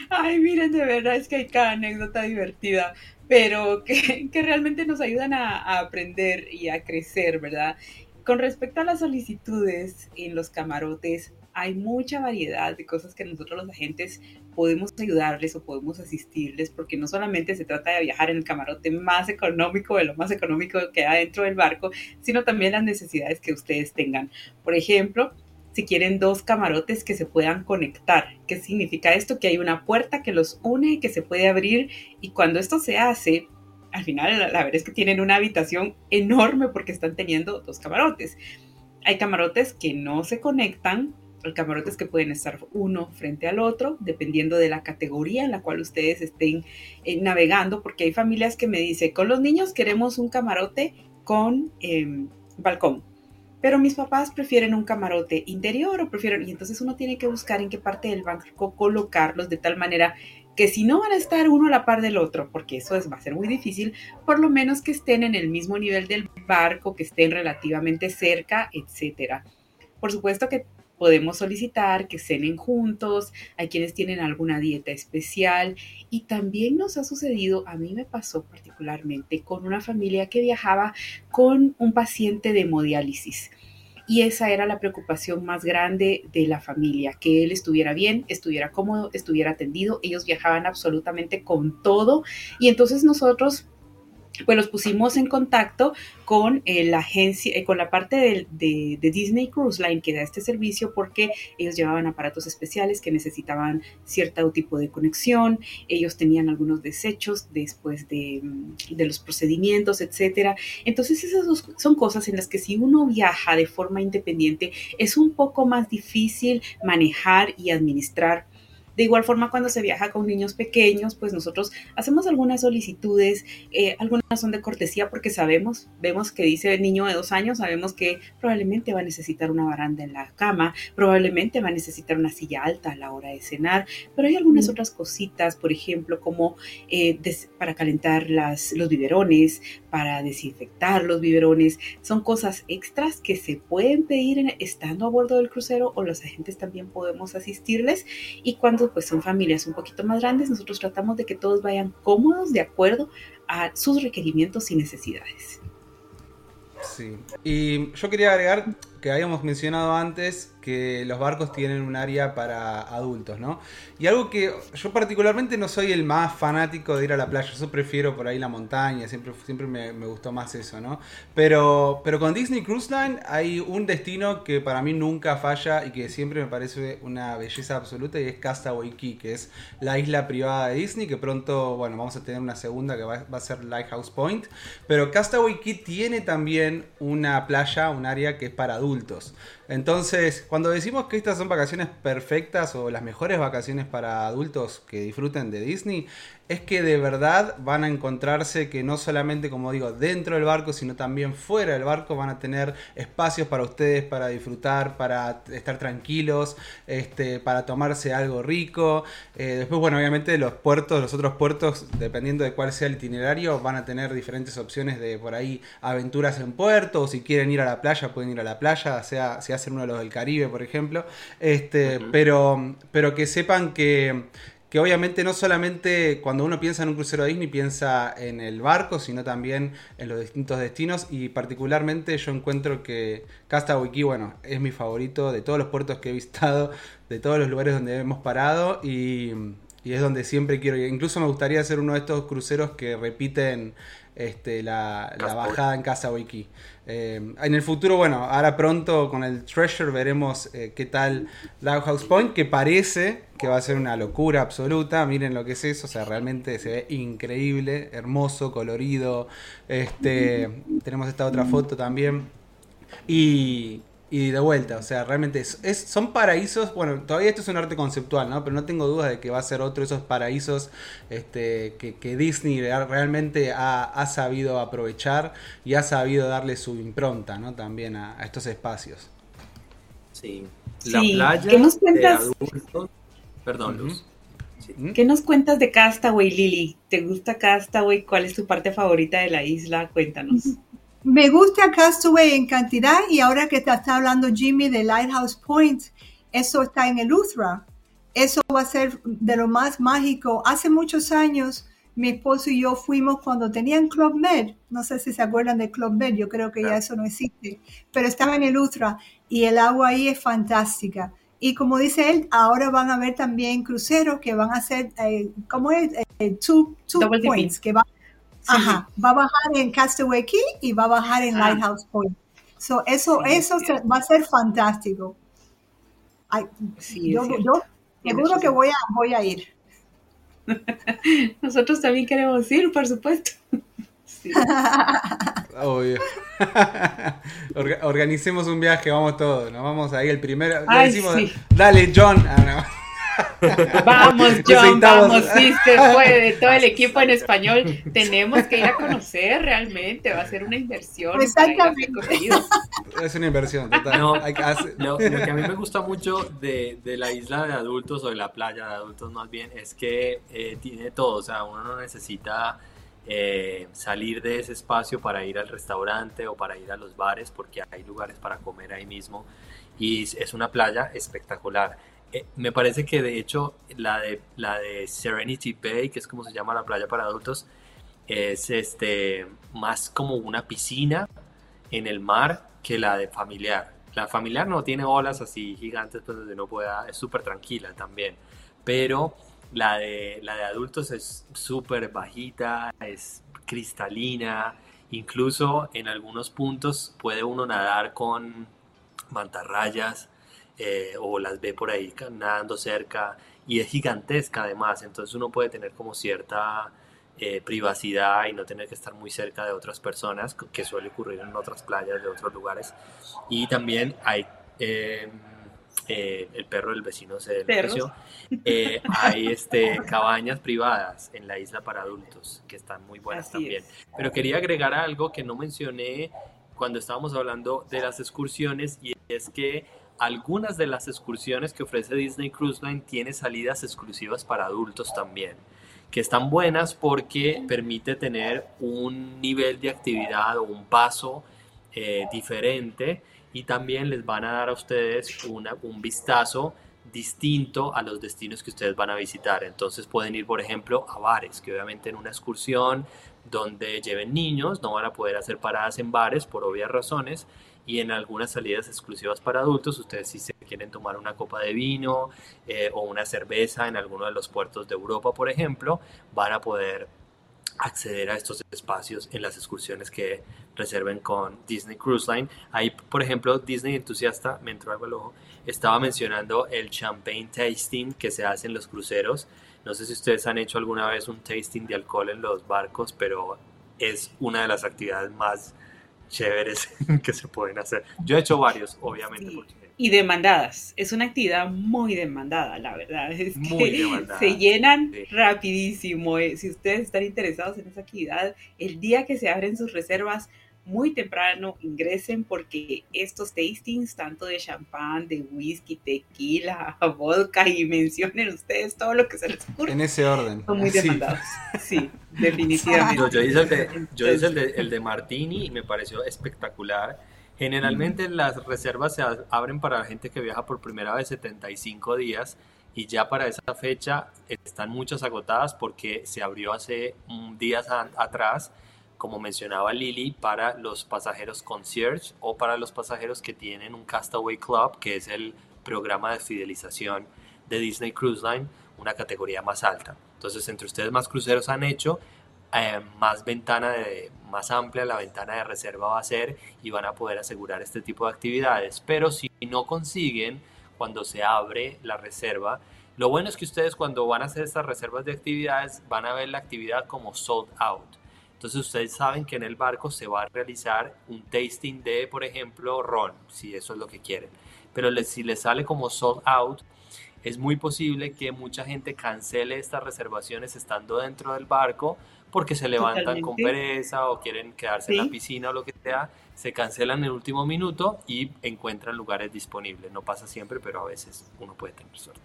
Ay, miren, de verdad es que hay cada anécdota divertida pero que, realmente nos ayudan a, aprender y a crecer, ¿verdad? Con respecto a las solicitudes en los camarotes, hay mucha variedad de cosas que nosotros los agentes podemos ayudarles o podemos asistirles, porque no solamente se trata de viajar en el camarote más económico, de lo más económico que hay dentro del barco, sino también las necesidades que ustedes tengan. Por ejemplo, si quieren dos camarotes que se puedan conectar. ¿Qué significa esto? Que hay una puerta que los une, que se puede abrir y cuando esto se hace, al final la, verdad es que tienen una habitación enorme porque están teniendo dos camarotes. Hay camarotes que no se conectan, hay camarotes que pueden estar uno frente al otro, dependiendo de la categoría en la cual ustedes estén eh, navegando, porque hay familias que me dicen, con los niños queremos un camarote con em, balcón pero mis papás prefieren un camarote interior o prefieren, y entonces uno tiene que buscar en qué parte del banco colocarlos de tal manera que si no van a estar uno a la par del otro, porque eso es, va a ser muy difícil, por lo menos que estén en el mismo nivel del barco, que estén relativamente cerca, etcétera. Por supuesto que podemos solicitar que cenen juntos, hay quienes tienen alguna dieta especial y también nos ha sucedido, a mí me pasó particularmente con una familia que viajaba con un paciente de hemodiálisis. Y esa era la preocupación más grande de la familia, que él estuviera bien, estuviera cómodo, estuviera atendido. Ellos viajaban absolutamente con todo y entonces nosotros pues los pusimos en contacto con eh, la agencia, eh, con la parte de, Disney Cruise Line que da este servicio porque ellos llevaban aparatos especiales que necesitaban cierto tipo de conexión, ellos tenían algunos desechos después de, mm, de los procedimientos, etcétera. Entonces esas son cosas en las que si uno viaja de forma independiente es un poco más difícil manejar y administrar de igual forma, cuando se viaja con niños pequeños, pues nosotros hacemos algunas solicitudes, eh, algunas son de cortesía porque sabemos, vemos que dice el niño de dos años, sabemos que probablemente va a necesitar una baranda en la cama, probablemente va a necesitar una silla alta a la hora de cenar, pero hay algunas otras cositas, por ejemplo, como eh, para calentar las, los biberones, para desinfectar los biberones, son cosas extras que se pueden pedir estando a bordo del crucero o los agentes también podemos asistirles y cuando pues son familias un poquito más grandes, nosotros tratamos de que todos vayan cómodos de acuerdo a sus requerimientos y necesidades. Sí, y yo quería agregar que habíamos mencionado antes que los barcos tienen un área para adultos, ¿no? Y algo que yo particularmente no soy el más fanático de ir a la playa, yo prefiero por ahí la montaña, siempre, siempre me, gustó más eso, ¿no? Pero, pero con Disney Cruise Line hay un destino que para mí nunca falla y que siempre me parece una belleza absoluta y es Castaway Key, que es la isla privada de Disney, que pronto, bueno, vamos a tener una segunda que va, va a ser Lighthouse Point, pero Castaway Key tiene también una playa, un área que es para adultos entonces, cuando decimos que estas son vacaciones perfectas o las mejores vacaciones para adultos que disfruten de Disney, es que de verdad van a encontrarse que no solamente, como digo, dentro del barco, sino también fuera del barco van a tener espacios para ustedes para disfrutar, para estar tranquilos, este, para tomarse algo rico. Eh, después, bueno, obviamente los puertos, los otros puertos, dependiendo de cuál sea el itinerario, van a tener diferentes opciones de por ahí aventuras en puerto, o si quieren ir a la playa, pueden ir a la playa, sea si hacen uno de los del Caribe, por ejemplo. Este, pero, pero que sepan que que obviamente no solamente cuando uno piensa en un crucero Disney piensa en el barco, sino también en los distintos destinos y particularmente yo encuentro que Castaway Key, bueno, es mi favorito de todos los puertos que he visitado, de todos los lugares donde hemos parado y, es donde siempre quiero ir. Incluso me gustaría hacer uno de estos cruceros que repiten este, la, bajada en Castaway Key. Eh, en el futuro, bueno, ahora pronto con el Treasure veremos eh, qué tal House Point, que parece que va a ser una locura absoluta. Miren lo que es eso, o sea, realmente se ve increíble, hermoso, colorido. Este, [LAUGHS] tenemos esta otra foto también. Y, y de vuelta. O sea, realmente es, son paraísos. Bueno, todavía esto es un arte conceptual, ¿no? Pero no tengo dudas de que va a ser otro de esos paraísos este, que, Disney realmente ha, sabido aprovechar y ha sabido darle su impronta, ¿no? También a, estos espacios. Sí. La playa ¿Qué nos cuentas? Perdón, Luz. ¿Qué nos cuentas de Castaway, Lili? ¿Te gusta Castaway? ¿Cuál es tu parte favorita de la isla? Cuéntanos. Me gusta Castaway en cantidad y ahora que te está hablando Jimmy de Lighthouse Point, eso está en el Uthra. Eso va a ser de lo más mágico. Hace muchos años mi esposo y yo fuimos cuando tenían Club Med. No sé si se acuerdan de Club Med, yo creo que ya eso no existe, pero estaba en el Uthra y el agua ahí es fantástica. Y como dice él, ahora van a ver también cruceros que van a ser, eh, ¿cómo es? Eh, two, points, que va Ajá, va a bajar en Castaway Key y va a bajar en ah. Lighthouse Point. So, eso eso va a ser fantástico. yo, seguro que voy a, voy a ir. [LAUGHS] Nosotros también queremos ir, por supuesto. [LAUGHS] Obvio. [LAUGHS] organicemos un viaje, vamos todos. Nos vamos ahí el primero. dale, John. Ah, [LAUGHS] Vamos, John, vamos, sí se puede. Todo el [LAUGHS] equipo en español tenemos que ir a conocer realmente. Va a ser una inversión. Exactamente. Es una inversión, total. No, lo, que a mí me gusta mucho de, de, la isla de adultos o de la playa de adultos más bien es que eh, tiene todo. O sea, uno no necesita eh, salir de ese espacio para ir al restaurante o para ir a los bares porque hay lugares para comer ahí mismo. Y es una playa espectacular eh, me parece que de hecho la de, la de Serenity Bay, que es como se llama la playa para adultos, es este, más como una piscina en el mar que la de familiar. La familiar no tiene olas así gigantes pues donde no pueda, es súper tranquila también, pero la de, la de adultos es súper bajita, es cristalina, incluso en algunos puntos puede uno nadar con mantarrayas, eh, o las ve por ahí nadando cerca y es gigantesca además, entonces uno puede tener como cierta eh, privacidad y no tener que estar muy cerca de otras personas, que suele ocurrir en otras playas de otros lugares. Y también hay... Em, eh, el perro del vecino se despreció. hay este, cabañas privadas en la isla para adultos que están muy buenas también. Pero quería agregar algo que no mencioné cuando estábamos hablando de las excursiones y es que algunas de las excursiones que ofrece Disney Cruise Line tiene salidas exclusivas para adultos también, que están buenas porque permite tener un nivel de actividad o un paso eh, diferente y también les van a dar a ustedes un vistazo distinto a los destinos que ustedes van a visitar. Entonces pueden ir, por ejemplo, a bares, que obviamente en una excursión donde lleven niños no van a poder hacer paradas en bares por obvias razones y en algunas salidas exclusivas para adultos, ustedes si se quieren tomar una copa de vino eh, o una cerveza en alguno de los puertos de Europa, por ejemplo, van a poder acceder a estos espacios en las excursiones que reserven con Disney Cruise Line. Ahí, por ejemplo, Disney Entusiasta, me entró algo al ojo, estaba mencionando el champagne tasting que se hace en los cruceros. No sé si ustedes han hecho alguna vez un tasting de alcohol en los barcos, pero es una de las actividades más chéveres [LAUGHS] que se pueden hacer. Yo he hecho varios, obviamente. Y demandadas. Es una actividad muy demandada, la verdad. Es muy demandada. Se llenan rapidísimo. Eh. Si ustedes están interesados en esa actividad, el día que se abren sus reservas, muy temprano ingresen porque estos tastings, tanto de champán, de whisky, tequila, [LAUGHS] vodka y mencionen ustedes todo lo que se les ocurre. En ese orden. Son muy demandados. Sí, definitivamente. yo hice, el de, yo hice el de, Martini y me pareció espectacular. Generalmente las reservas se abren para la gente que viaja por primera vez 75 días y ya para esa fecha están muchas agotadas porque se abrió hace días atrás como mencionaba Lily, para los pasajeros concierge o para los pasajeros que tienen un Castaway Club, que es el programa de fidelización de Disney Cruise Line, una categoría más alta. Entonces, entre ustedes más cruceros han hecho, eh, más ventana de, más amplia la ventana de reserva va a ser y van a poder asegurar este tipo de actividades. Pero si no consiguen, cuando se abre la reserva, lo bueno es que ustedes cuando van a hacer estas reservas de actividades van a ver la actividad como sold out Entonces ustedes saben que en el barco se va a realizar un tasting de, por ejemplo, ron, si eso es lo que quieren. Pero si les sale como sold out, es muy posible que mucha gente cancele estas reservaciones estando dentro del barco porque se levantan con pereza o quieren quedarse en la piscina o lo que sea, se cancelan en el último minuto y encuentran lugares disponibles. No pasa siempre, pero a veces uno puede tener suerte.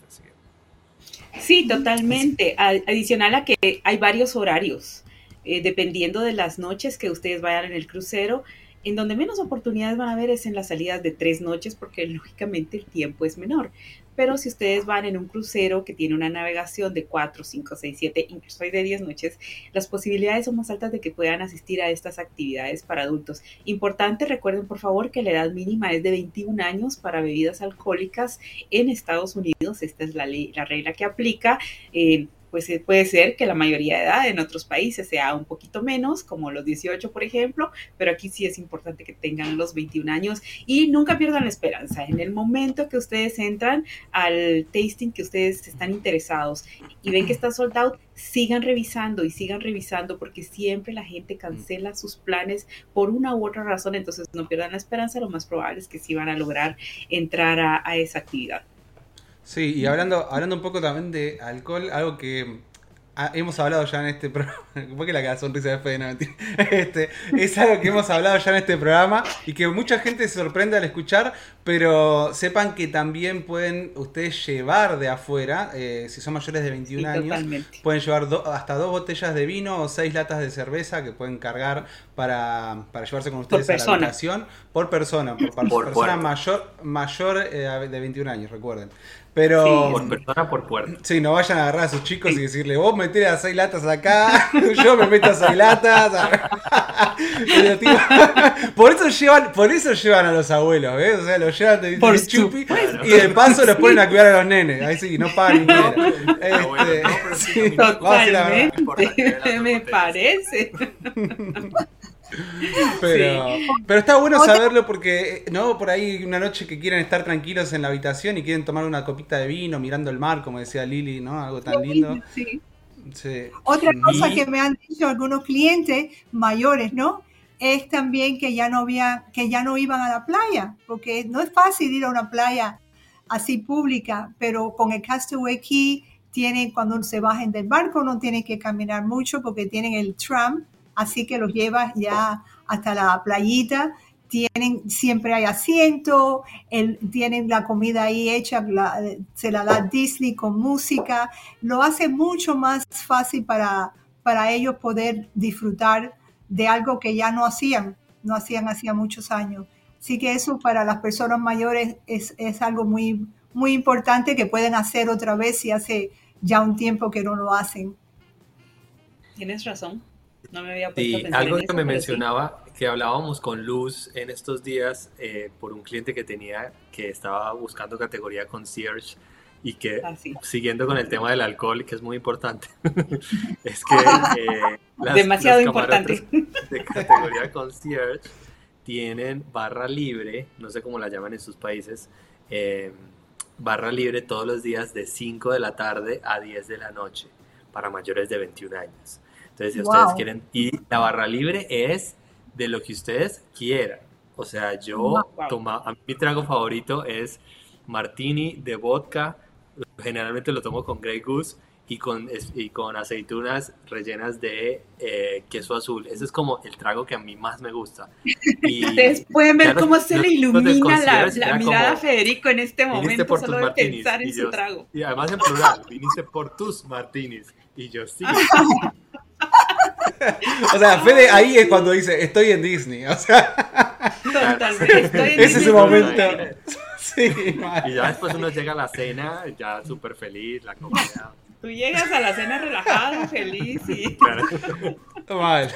Sí, totalmente. Adicional a que hay varios horarios. Eh, dependiendo de las noches que ustedes vayan en el crucero, en donde menos oportunidades van a haber es en las salidas de tres noches, porque lógicamente el tiempo es menor. Pero si ustedes van en un crucero que tiene una navegación de 4, 5, 6, 7, incluso de 10 noches, las posibilidades son más altas de que puedan asistir a estas actividades para adultos. Importante, recuerden por favor que la edad mínima es de 21 años para bebidas alcohólicas en Estados Unidos. Esta es la, ley, la regla que aplica. Eh, pues eh, puede ser que la mayoría de edad en otros países sea un poquito menos, como los 18, por ejemplo, pero aquí sí es importante que tengan los 21 años y nunca pierdan la esperanza. En el momento que ustedes entran al tasting que ustedes están interesados y ven que está sold out, sigan revisando y sigan revisando porque siempre la gente cancela sus planes por una u otra razón, entonces no pierdan la esperanza, lo más probable es que sí van a lograr entrar a esa actividad. Sí, y hablando, hablando un poco también de alcohol, algo que hemos hablado ya en este [LAUGHS] programa. ¿Por qué la sonrisa de Fede? No, [LAUGHS] este, es algo que hemos hablado ya en este programa y que mucha gente se sorprende al escuchar, pero sepan que también pueden ustedes llevar de afuera, eh, si son mayores de 21 años, pueden llevar hasta dos botellas de vino o seis latas de cerveza que pueden cargar para, para llevarse con ustedes a la habitación por persona, por, persona mayor, mayor eh, de 21 años, recuerden. Pero. por persona por puerta. Sí, no vayan a agarrar a sus chicos y decirle, vos metés a seis latas acá, yo me meto a seis latas. por eso llevan, por eso llevan a los abuelos, ¿ves? O sea, los llevan de, por chupi y de paso los ponen a cuidar a los nenes. Ahí sí, no pagan ni este, Totalmente, me parece. [LAUGHS] Pero, pero está bueno saberlo porque, ¿no? Por ahí una noche que quieren estar tranquilos en la habitación y quieren tomar una copita de vino mirando el mar, como decía Lili, ¿no? Algo tan lindo. Sí. Otra cosa que me han dicho algunos clientes mayores, ¿no? Es también que ya no había, que ya no iban a la playa, porque no es fácil ir a una playa así pública, pero con el Castaway Key tienen, cuando se bajen del barco, no tienen que caminar mucho porque tienen el tram así que los llevas ya hasta la playita. Tienen, siempre hay asiento, tienen la comida ahí hecha, se la da Disney con música, lo hace mucho más fácil para, para ellos poder disfrutar de algo que ya no hacían, no hacían hacía muchos años. Así que eso para las personas mayores es, es algo muy, muy importante que pueden hacer otra vez si hace ya un tiempo que no lo hacen. Tienes razón. No me había puesto algo que me mencionaba, que hablábamos con Luz en estos días eh, por un cliente que tenía que estaba buscando categoría concierge y que ah, siguiendo con el tema del alcohol, que es muy importante, [LAUGHS] es que [LAUGHS] eh, las, demasiado importante. de categoría concierge tienen barra libre, no sé cómo la llaman en sus países, eh, barra libre todos los días de 5 de la tarde a 10 de la noche para mayores de 21 años. Entonces, si ustedes quieren, y la barra libre es de lo que ustedes quieran. O sea, yo toma, mi trago favorito es martini de vodka. Generalmente lo tomo con Grey Goose y con, y con aceitunas rellenas de eh, queso azul. Ese es como el trago que a mí más me gusta. [LAUGHS] Y Ustedes pueden ver cómo se le ilumina la, mirada a Federico en este momento por solo de pensar en su trago. Y además en plural, viniste por tus martinis. Y yo sí. [LAUGHS] [LAUGHS] o sea, Fede ahí es cuando dice, estoy en Disney. O sea, [LAUGHS] ese es su momento. [LAUGHS] Sí, y ya después uno llega a la cena, ya súper feliz, la comida. Tú llegas a la cena relajado, feliz y... Mal.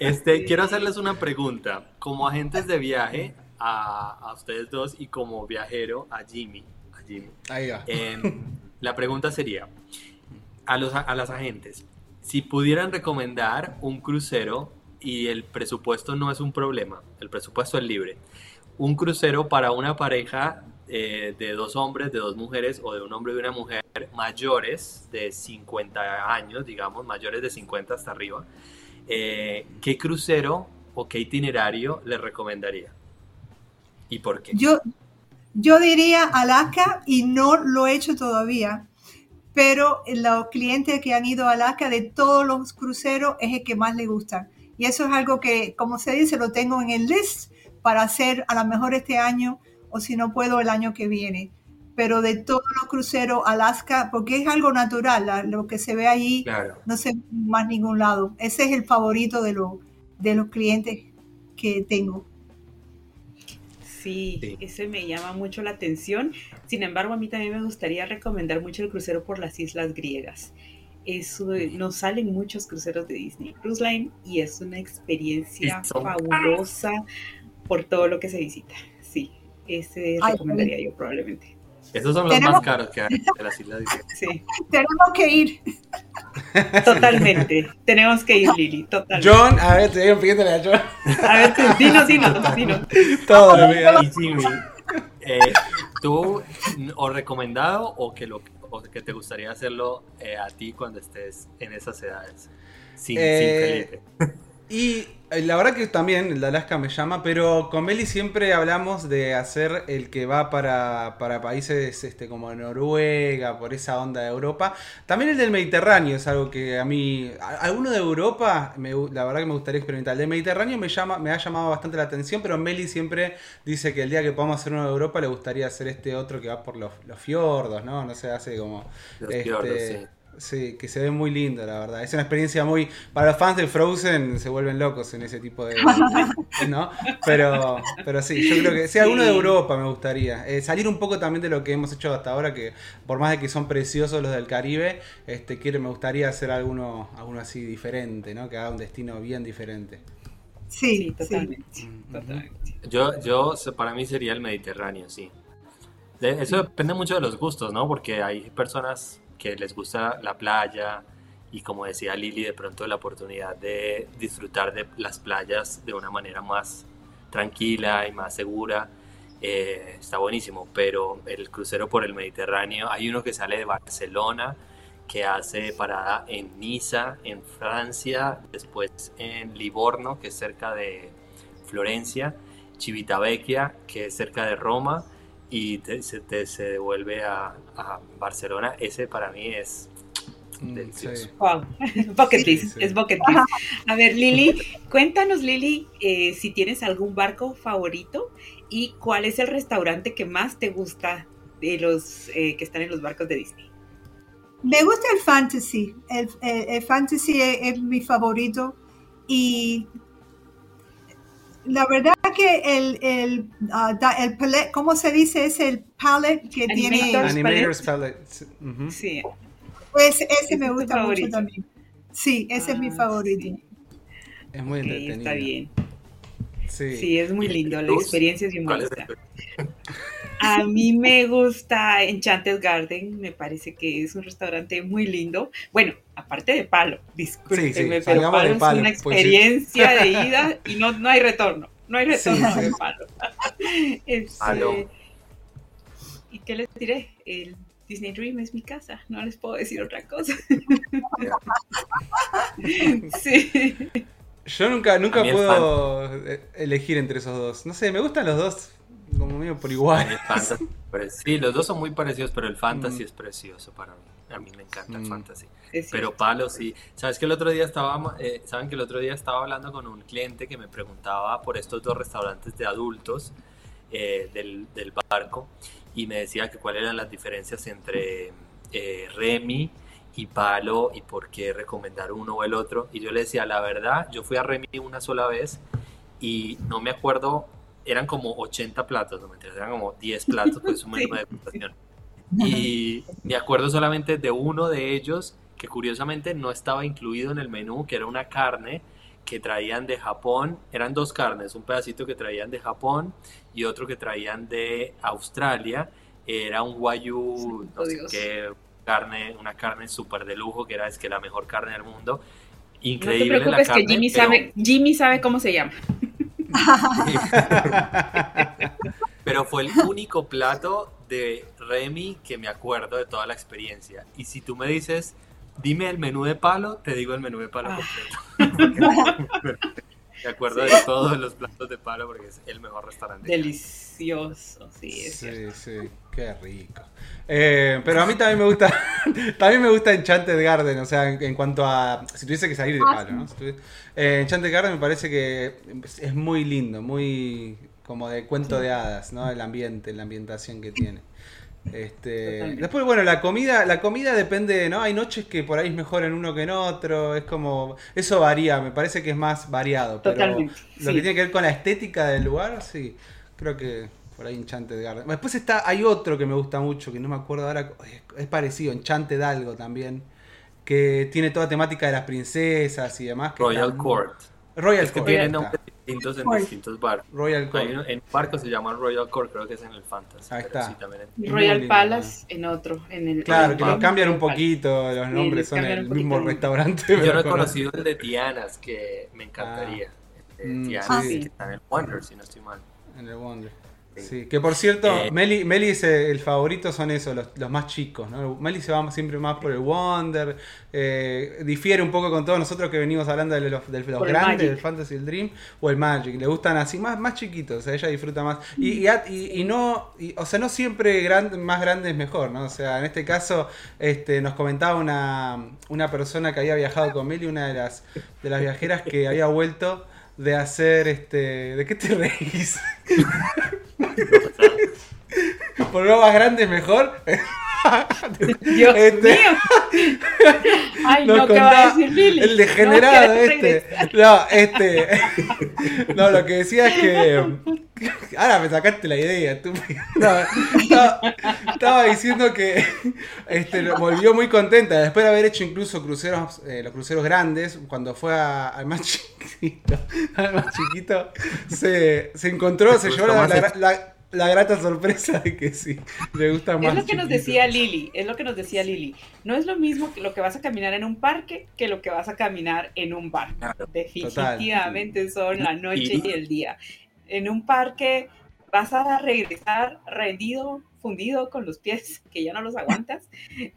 Este, quiero hacerles una pregunta. Como agentes de viaje, a, a ustedes dos y como viajero, a Jimmy. A Jimmy. Ahí va. Em, la pregunta sería, a, los, a las agentes, si pudieran recomendar un crucero y el presupuesto no es un problema, el presupuesto es libre, un crucero para una pareja eh, de dos hombres, de dos mujeres o de un hombre y una mujer mayores de 50 años, digamos, mayores de 50 hasta arriba, eh, ¿qué crucero o qué itinerario le recomendaría? ¿Y por qué? Yo, yo diría Alaska y no lo he hecho todavía, pero los clientes que han ido a Alaska de todos los cruceros es el que más le gusta. Y eso es algo que, como se dice, lo tengo en el list para hacer a lo mejor este año o si no puedo el año que viene. Pero de todos los cruceros, Alaska, porque es algo natural, lo que se ve allí no se ve más ningún lado. Ese es el favorito de, de los clientes que tengo. Sí, sí, ese me llama mucho la atención. Sin embargo, a mí también me gustaría recomendar mucho el crucero por las islas griegas. Eso, nos salen muchos cruceros de Disney Cruise Line y es una experiencia fabulosa por todo lo que se visita. Sí, ese recomendaría yo probablemente. Esos son los más caros que hay de las islas [LAUGHS] Sí. Tenemos que ir. [LAUGHS] Totalmente. Tenemos que ir, Lili. Totalmente. John, a ver, te digo, pídele a John. [LAUGHS] A ver, dinos, dinos, dinos. Todo lo mío. Y Jimmy, eh, ¿tú o recomendado o que, lo, o que te gustaría hacerlo eh, a ti cuando estés en esas edades? Sin, eh, sin Felipe. Y la verdad que también el de Alaska me llama, pero con Meli siempre hablamos de hacer el que va para, países este, como Noruega, por esa onda de Europa. También el del Mediterráneo es algo que a mí, alguno de Europa, la verdad que me gustaría experimentar. El del Mediterráneo me, llama, me ha llamado bastante la atención, pero Meli siempre dice que el día que podamos hacer uno de Europa le gustaría hacer este otro que va por los, fiordos, ¿no? No sé, hace como... Los este, sí Sí, que se ve muy lindo, la verdad. Es una experiencia muy. Para los fans de Frozen se vuelven locos en ese tipo de. [LAUGHS] ¿No? Pero, pero sí, yo creo que. Sí, alguno de Europa me gustaría. Eh, salir un poco también de lo que hemos hecho hasta ahora, que por más de que son preciosos los del Caribe, este quiero, me gustaría hacer alguno, alguno así diferente, ¿no? Que haga un destino bien diferente. Sí, totalmente. Yo, yo, para mí sería el Mediterráneo, sí. eso depende mucho de los gustos, ¿no? Porque hay personas que les gusta la playa y como decía Lili, de pronto la oportunidad de disfrutar de las playas de una manera más tranquila y más segura. Eh, está buenísimo, pero el crucero por el Mediterráneo, hay uno que sale de Barcelona, que hace parada en Niza, en Francia, después en Livorno, que es cerca de Florencia, Civitavecchia, que es cerca de Roma, y se, se, devuelve a, Barcelona, ese para mí es mm, delicioso. Wow, [LAUGHS] bucket list, es bucket list. A ver, Lili, cuéntanos, Lili, eh, si tienes algún barco favorito y cuál es el restaurante que más te gusta de los eh, que están en los barcos de Disney. Me gusta el fantasy, el, fantasy es, mi favorito y la verdad que el, el, uh, el palette, ¿cómo se dice? Es el palette que tiene... Animators palette. Sí. Ese, ese me gusta mucho también. Sí, ese es mi ah, favorito. Es muy entretenido. Está bien. Sí. sí. es muy lindo, la experiencia es muy bonita. A mí me gusta Enchanted Garden, me parece que es un restaurante muy lindo. Bueno, aparte de palo, discúlpeme, pero palo, es una pues experiencia de [LAUGHS] ida y no, no hay retorno. No hay retorno de palo. [LAUGHS] Este, ¿Y qué les diré? El Disney Dream es mi casa, no les puedo decir otra cosa. [LAUGHS] sí. Yo nunca, nunca puedo elegir entre esos dos. No sé, me gustan los dos como medio por igual. sí, los dos son muy parecidos, pero el fantasy mm. es precioso para mí. A mí me encanta el mm. fantasy. pero Palo sí. Sabes que el otro día estaba, eh, saben que el otro día estaba hablando con un cliente que me preguntaba por estos dos restaurantes de adultos eh, del, del, barco y me decía que cuáles eran las diferencias entre eh, Remy y Palo y por qué recomendar uno o el otro. Y yo le decía, la verdad, yo fui a Remy una sola vez y no me acuerdo eran como 80 platos, no me eran como 10 platos, pues es un menú [LAUGHS] de degustación. Y me acuerdo solamente de uno de ellos que curiosamente no estaba incluido en el menú, que era una carne que traían de Japón, eran dos carnes, un pedacito que traían de Japón y otro que traían de Australia, era un guayú, no sé qué, carne, una carne súper de lujo, que era es que la mejor carne del mundo. Increíble no te preocupes que Jimmy, sabe, Jimmy sabe cómo se llama. [LAUGHS] Pero fue el único plato de Remy que me acuerdo de toda la experiencia. Y si tú me dices, dime el menú de palo, te digo el menú de palo completo. [LAUGHS] [LAUGHS] Me acuerdo de todos los platos de palo porque es el mejor restaurante. Delicioso, sí, es Sí, cierto. sí, qué rico. Eh, pero a mí también me gusta, [LAUGHS] también me gusta Enchanted Garden, o sea, en, en cuanto a, si tuviese que salir de Ah, palo. ¿no? Si tuviese- eh, Enchanted Garden me parece que es, muy lindo, muy como de cuento de hadas, ¿no? El ambiente, la ambientación que tiene. Este, Totalmente. después, bueno, la comida, la comida depende, ¿no? Hay noches que por ahí es mejor en uno que en otro, es como, eso varía, me parece que es más variado, pero Totalmente, lo sí. que tiene que ver con la estética del lugar, sí, creo que por ahí Enchanted Garden. Después está, hay otro que me gusta mucho, que no me acuerdo ahora, es, es parecido, Enchanted algo también, que tiene toda temática de las princesas y demás. que Royal está Court. Royal Es que Court. tiene nombres distintos en Court. distintos barcos. Royal Court. Uno- en un barco se llama Royal Court, creo que es en el Fantasy. Ahí está. sí, también en- Muy Royal lindo, Palace en otro, en el Claro, en que lo cambian un poquito, los Sí, nombres les son el mismo restaurante. Yo no he con- conocido el de Tianas, que me encantaría. De Mm, Tianas, sí. que está en el Wonder, si no estoy mal. En el Wonder. Sí. Sí, que por cierto, Eh, Meli, Meli dice el favorito son esos, los, los más chicos, ¿no? Meli se va siempre más por el Wonder, eh, difiere un poco con todos nosotros que venimos hablando de los, de grandes, del Fantasy, el Dream, o el Magic, le gustan así, más, más chiquitos, o sea, ella disfruta más. Y, y, y- y no, y- o sea, no siempre gran- más grande es mejor, ¿no? O sea, en este caso, este, nos comentaba una, una persona que había viajado con Meli, una de las, de las viajeras que había vuelto de hacer, este, ¿de qué te reís? [LAUGHS] Por lo más grande es mejor. Dios Este- mío. [LAUGHS] Ay, Nos no, ¿qué va a decir Lili? El degenerado No, este. No, [LAUGHS] este. No, lo que decía es que. Ahora me sacaste la idea, tú. No, estaba, estaba diciendo que este, lo- volvió muy contenta después de haber hecho incluso cruceros, eh, los cruceros grandes, cuando fue a- al más chiquito, al más chiquito, se, se encontró, se llevó la, la- la- la grata sorpresa de que sí, le gusta más. Es lo que nos decía Lili, es lo que nos decía Lili. No es lo mismo que lo que vas a caminar en un parque que lo que vas a caminar en un bar. Definitivamente son la noche Y- y el día. En un parque vas a regresar rendido, fundido con los pies, [LAUGHS] que ya no los aguantas.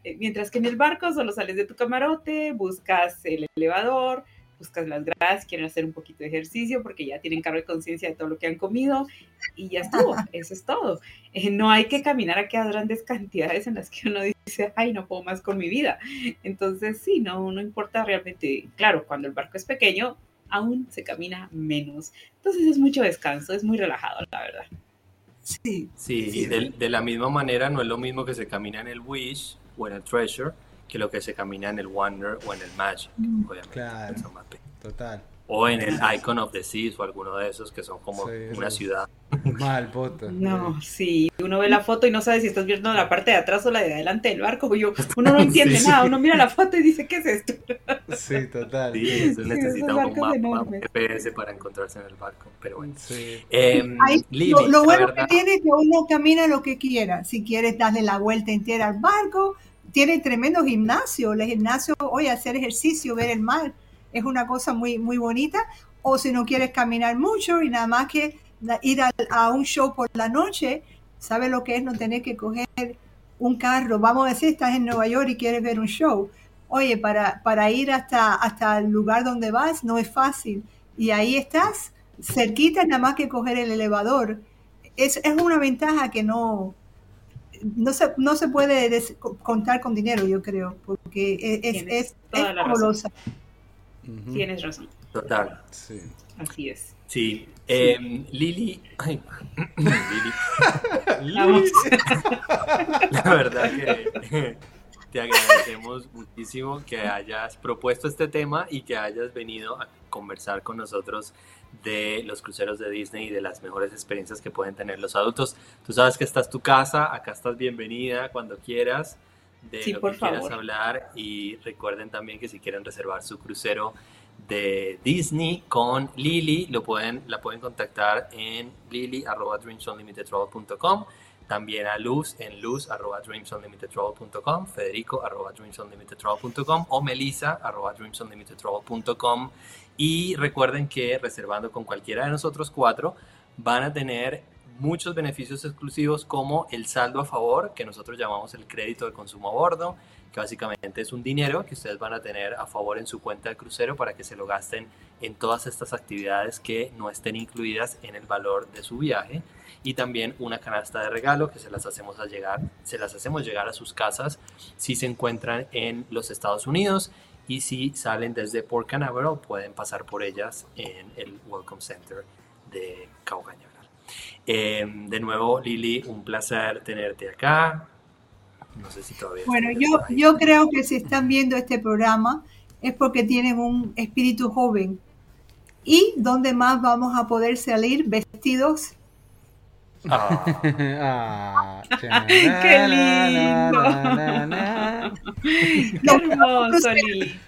Eh, Mientras que en el barco solo sales de tu camarote, buscas el elevador, buscas las gradas, quieren hacer un poquito de ejercicio porque ya tienen cargo de conciencia de todo lo que han comido y ya estuvo, [LAUGHS] eso es todo. Eh, no hay que caminar aquí a grandes cantidades en las que uno [LAUGHS] dice, ay, no puedo más con mi vida. Entonces, sí, no, no importa realmente. Claro, cuando el barco es pequeño, aún se camina menos. Entonces es mucho descanso, es muy relajado, la verdad. Sí. Sí, y de, de la misma manera no es lo mismo que se camina en el Wish o en el Treasure que lo que se camina en el Wonder o en el Magic, Mm. obviamente. Claro. son más pequeños. Total. O en el Icon of the Seas o alguno de esos que son como Sí, una sí. ciudad. [LAUGHS] Mal, poto. No, sí, uno ve la foto y no sabe si estás viendo la parte de atrás o la de adelante del barco. Yo, uno no [LAUGHS] entiende Sí. nada, uno mira la foto y dice, ¿qué es esto? Sí, total. Sí, eso Sí, necesita un mapa, un. GPS para encontrarse en el barco. Pero bueno. Sí. Em, Ahí, Lili, lo, lo bueno que tiene es que uno camina lo que quiera. Si quieres darle la vuelta entera al barco, tiene tremendo gimnasio. El gimnasio, oye, hacer ejercicio, ver el mar, es una cosa muy, muy bonita. O si no quieres caminar mucho y nada más que ir a, a un show por la noche, ¿sabes lo que es no tener que coger un carro? Vamos a decir, estás en Nueva York y quieres ver un show. Oye, para, para ir hasta, hasta el lugar donde vas no es fácil. Y ahí estás, cerquita, nada más que coger el elevador. Es, es una ventaja que no, no, se, no se puede des- contar con dinero, yo creo, porque es, es, Tienes es, es. Tienes razón, Total. Sí. así es. Sí. Em, Lili. Ay, [CLEARS THROAT] Lili. [LAUGHS] La verdad que te agradecemos [LAUGHS] muchísimo que hayas propuesto este tema y que hayas venido a conversar con nosotros de los cruceros de Disney y de las mejores experiencias que pueden tener los adultos. Tú sabes que esta es tu casa, acá estás bienvenida cuando quieras, de Sí, lo por que quieras favor. hablar y recuerden también que si quieren reservar su crucero de Disney con Lili, lo pueden, la pueden contactar en lili.dreamsunlimitedtravel.com también a Luz en luz.dreamsunlimitedtravel.com, federico.dreamsunlimitedtravel.com o melissa.dreamsunlimitedtravel.com y recuerden que reservando con cualquiera de nosotros cuatro van a tener muchos beneficios exclusivos como el saldo a favor, que nosotros llamamos el crédito de consumo a bordo, que básicamente es un dinero que ustedes van a tener a favor en su cuenta de crucero para que se lo gasten en todas estas actividades que no estén incluidas en el valor de su viaje y también una canasta de regalo que se las hacemos a llegar, se las hacemos llegar a sus casas si se encuentran en los Estados Unidos y si salen desde Port Canaveral pueden pasar por ellas en el Welcome Center de Cabo Cañaveral. Em, de nuevo, Lili, un placer tenerte acá. No sé si todavía. Bueno, yo, yo creo que si están viendo este programa es porque tienen un espíritu joven. ¿Y dónde más vamos a poder salir vestidos? Ah. ¡Qué lindo! ¡Qué hermoso, Lili!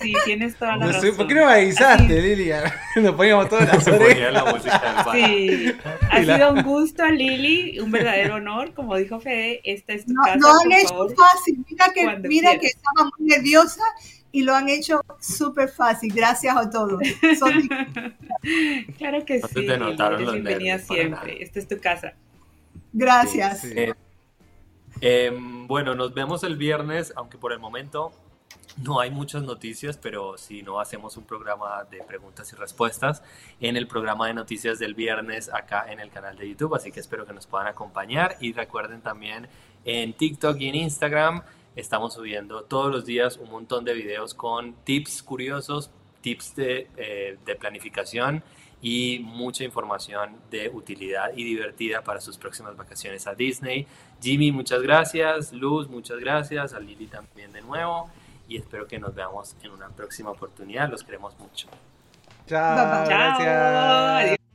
Sí, tienes toda la razón. ¿Por qué no me avisaste, Lili? [LAUGHS] Nos poníamos todas las orejas. Sí, [LAUGHS] ha sido un gusto, Lili, un verdadero honor. Como dijo Fede, esta es tu casa. No han hecho fácil. Mira que, mira que estaba muy nerviosa y lo han hecho súper fácil. Gracias a todos. [LAUGHS] claro que sí. Te notaron los bienvenida siempre. Esta es tu casa. Gracias. Eh, em, bueno, nos vemos el viernes, aunque por el momento no hay muchas noticias, pero si no hacemos un programa de preguntas y respuestas en el programa de noticias del viernes acá en el canal de YouTube, así que espero que nos puedan acompañar y recuerden también en TikTok y en Instagram estamos subiendo todos los días un montón de videos con tips curiosos, tips de, eh, de planificación y mucha información de utilidad y divertida para sus próximas vacaciones a Disney. Jimmy, muchas gracias. Luz, muchas gracias. A Lili también de nuevo y espero que nos veamos en una próxima oportunidad. Los queremos mucho. Chao. Chao. Gracias.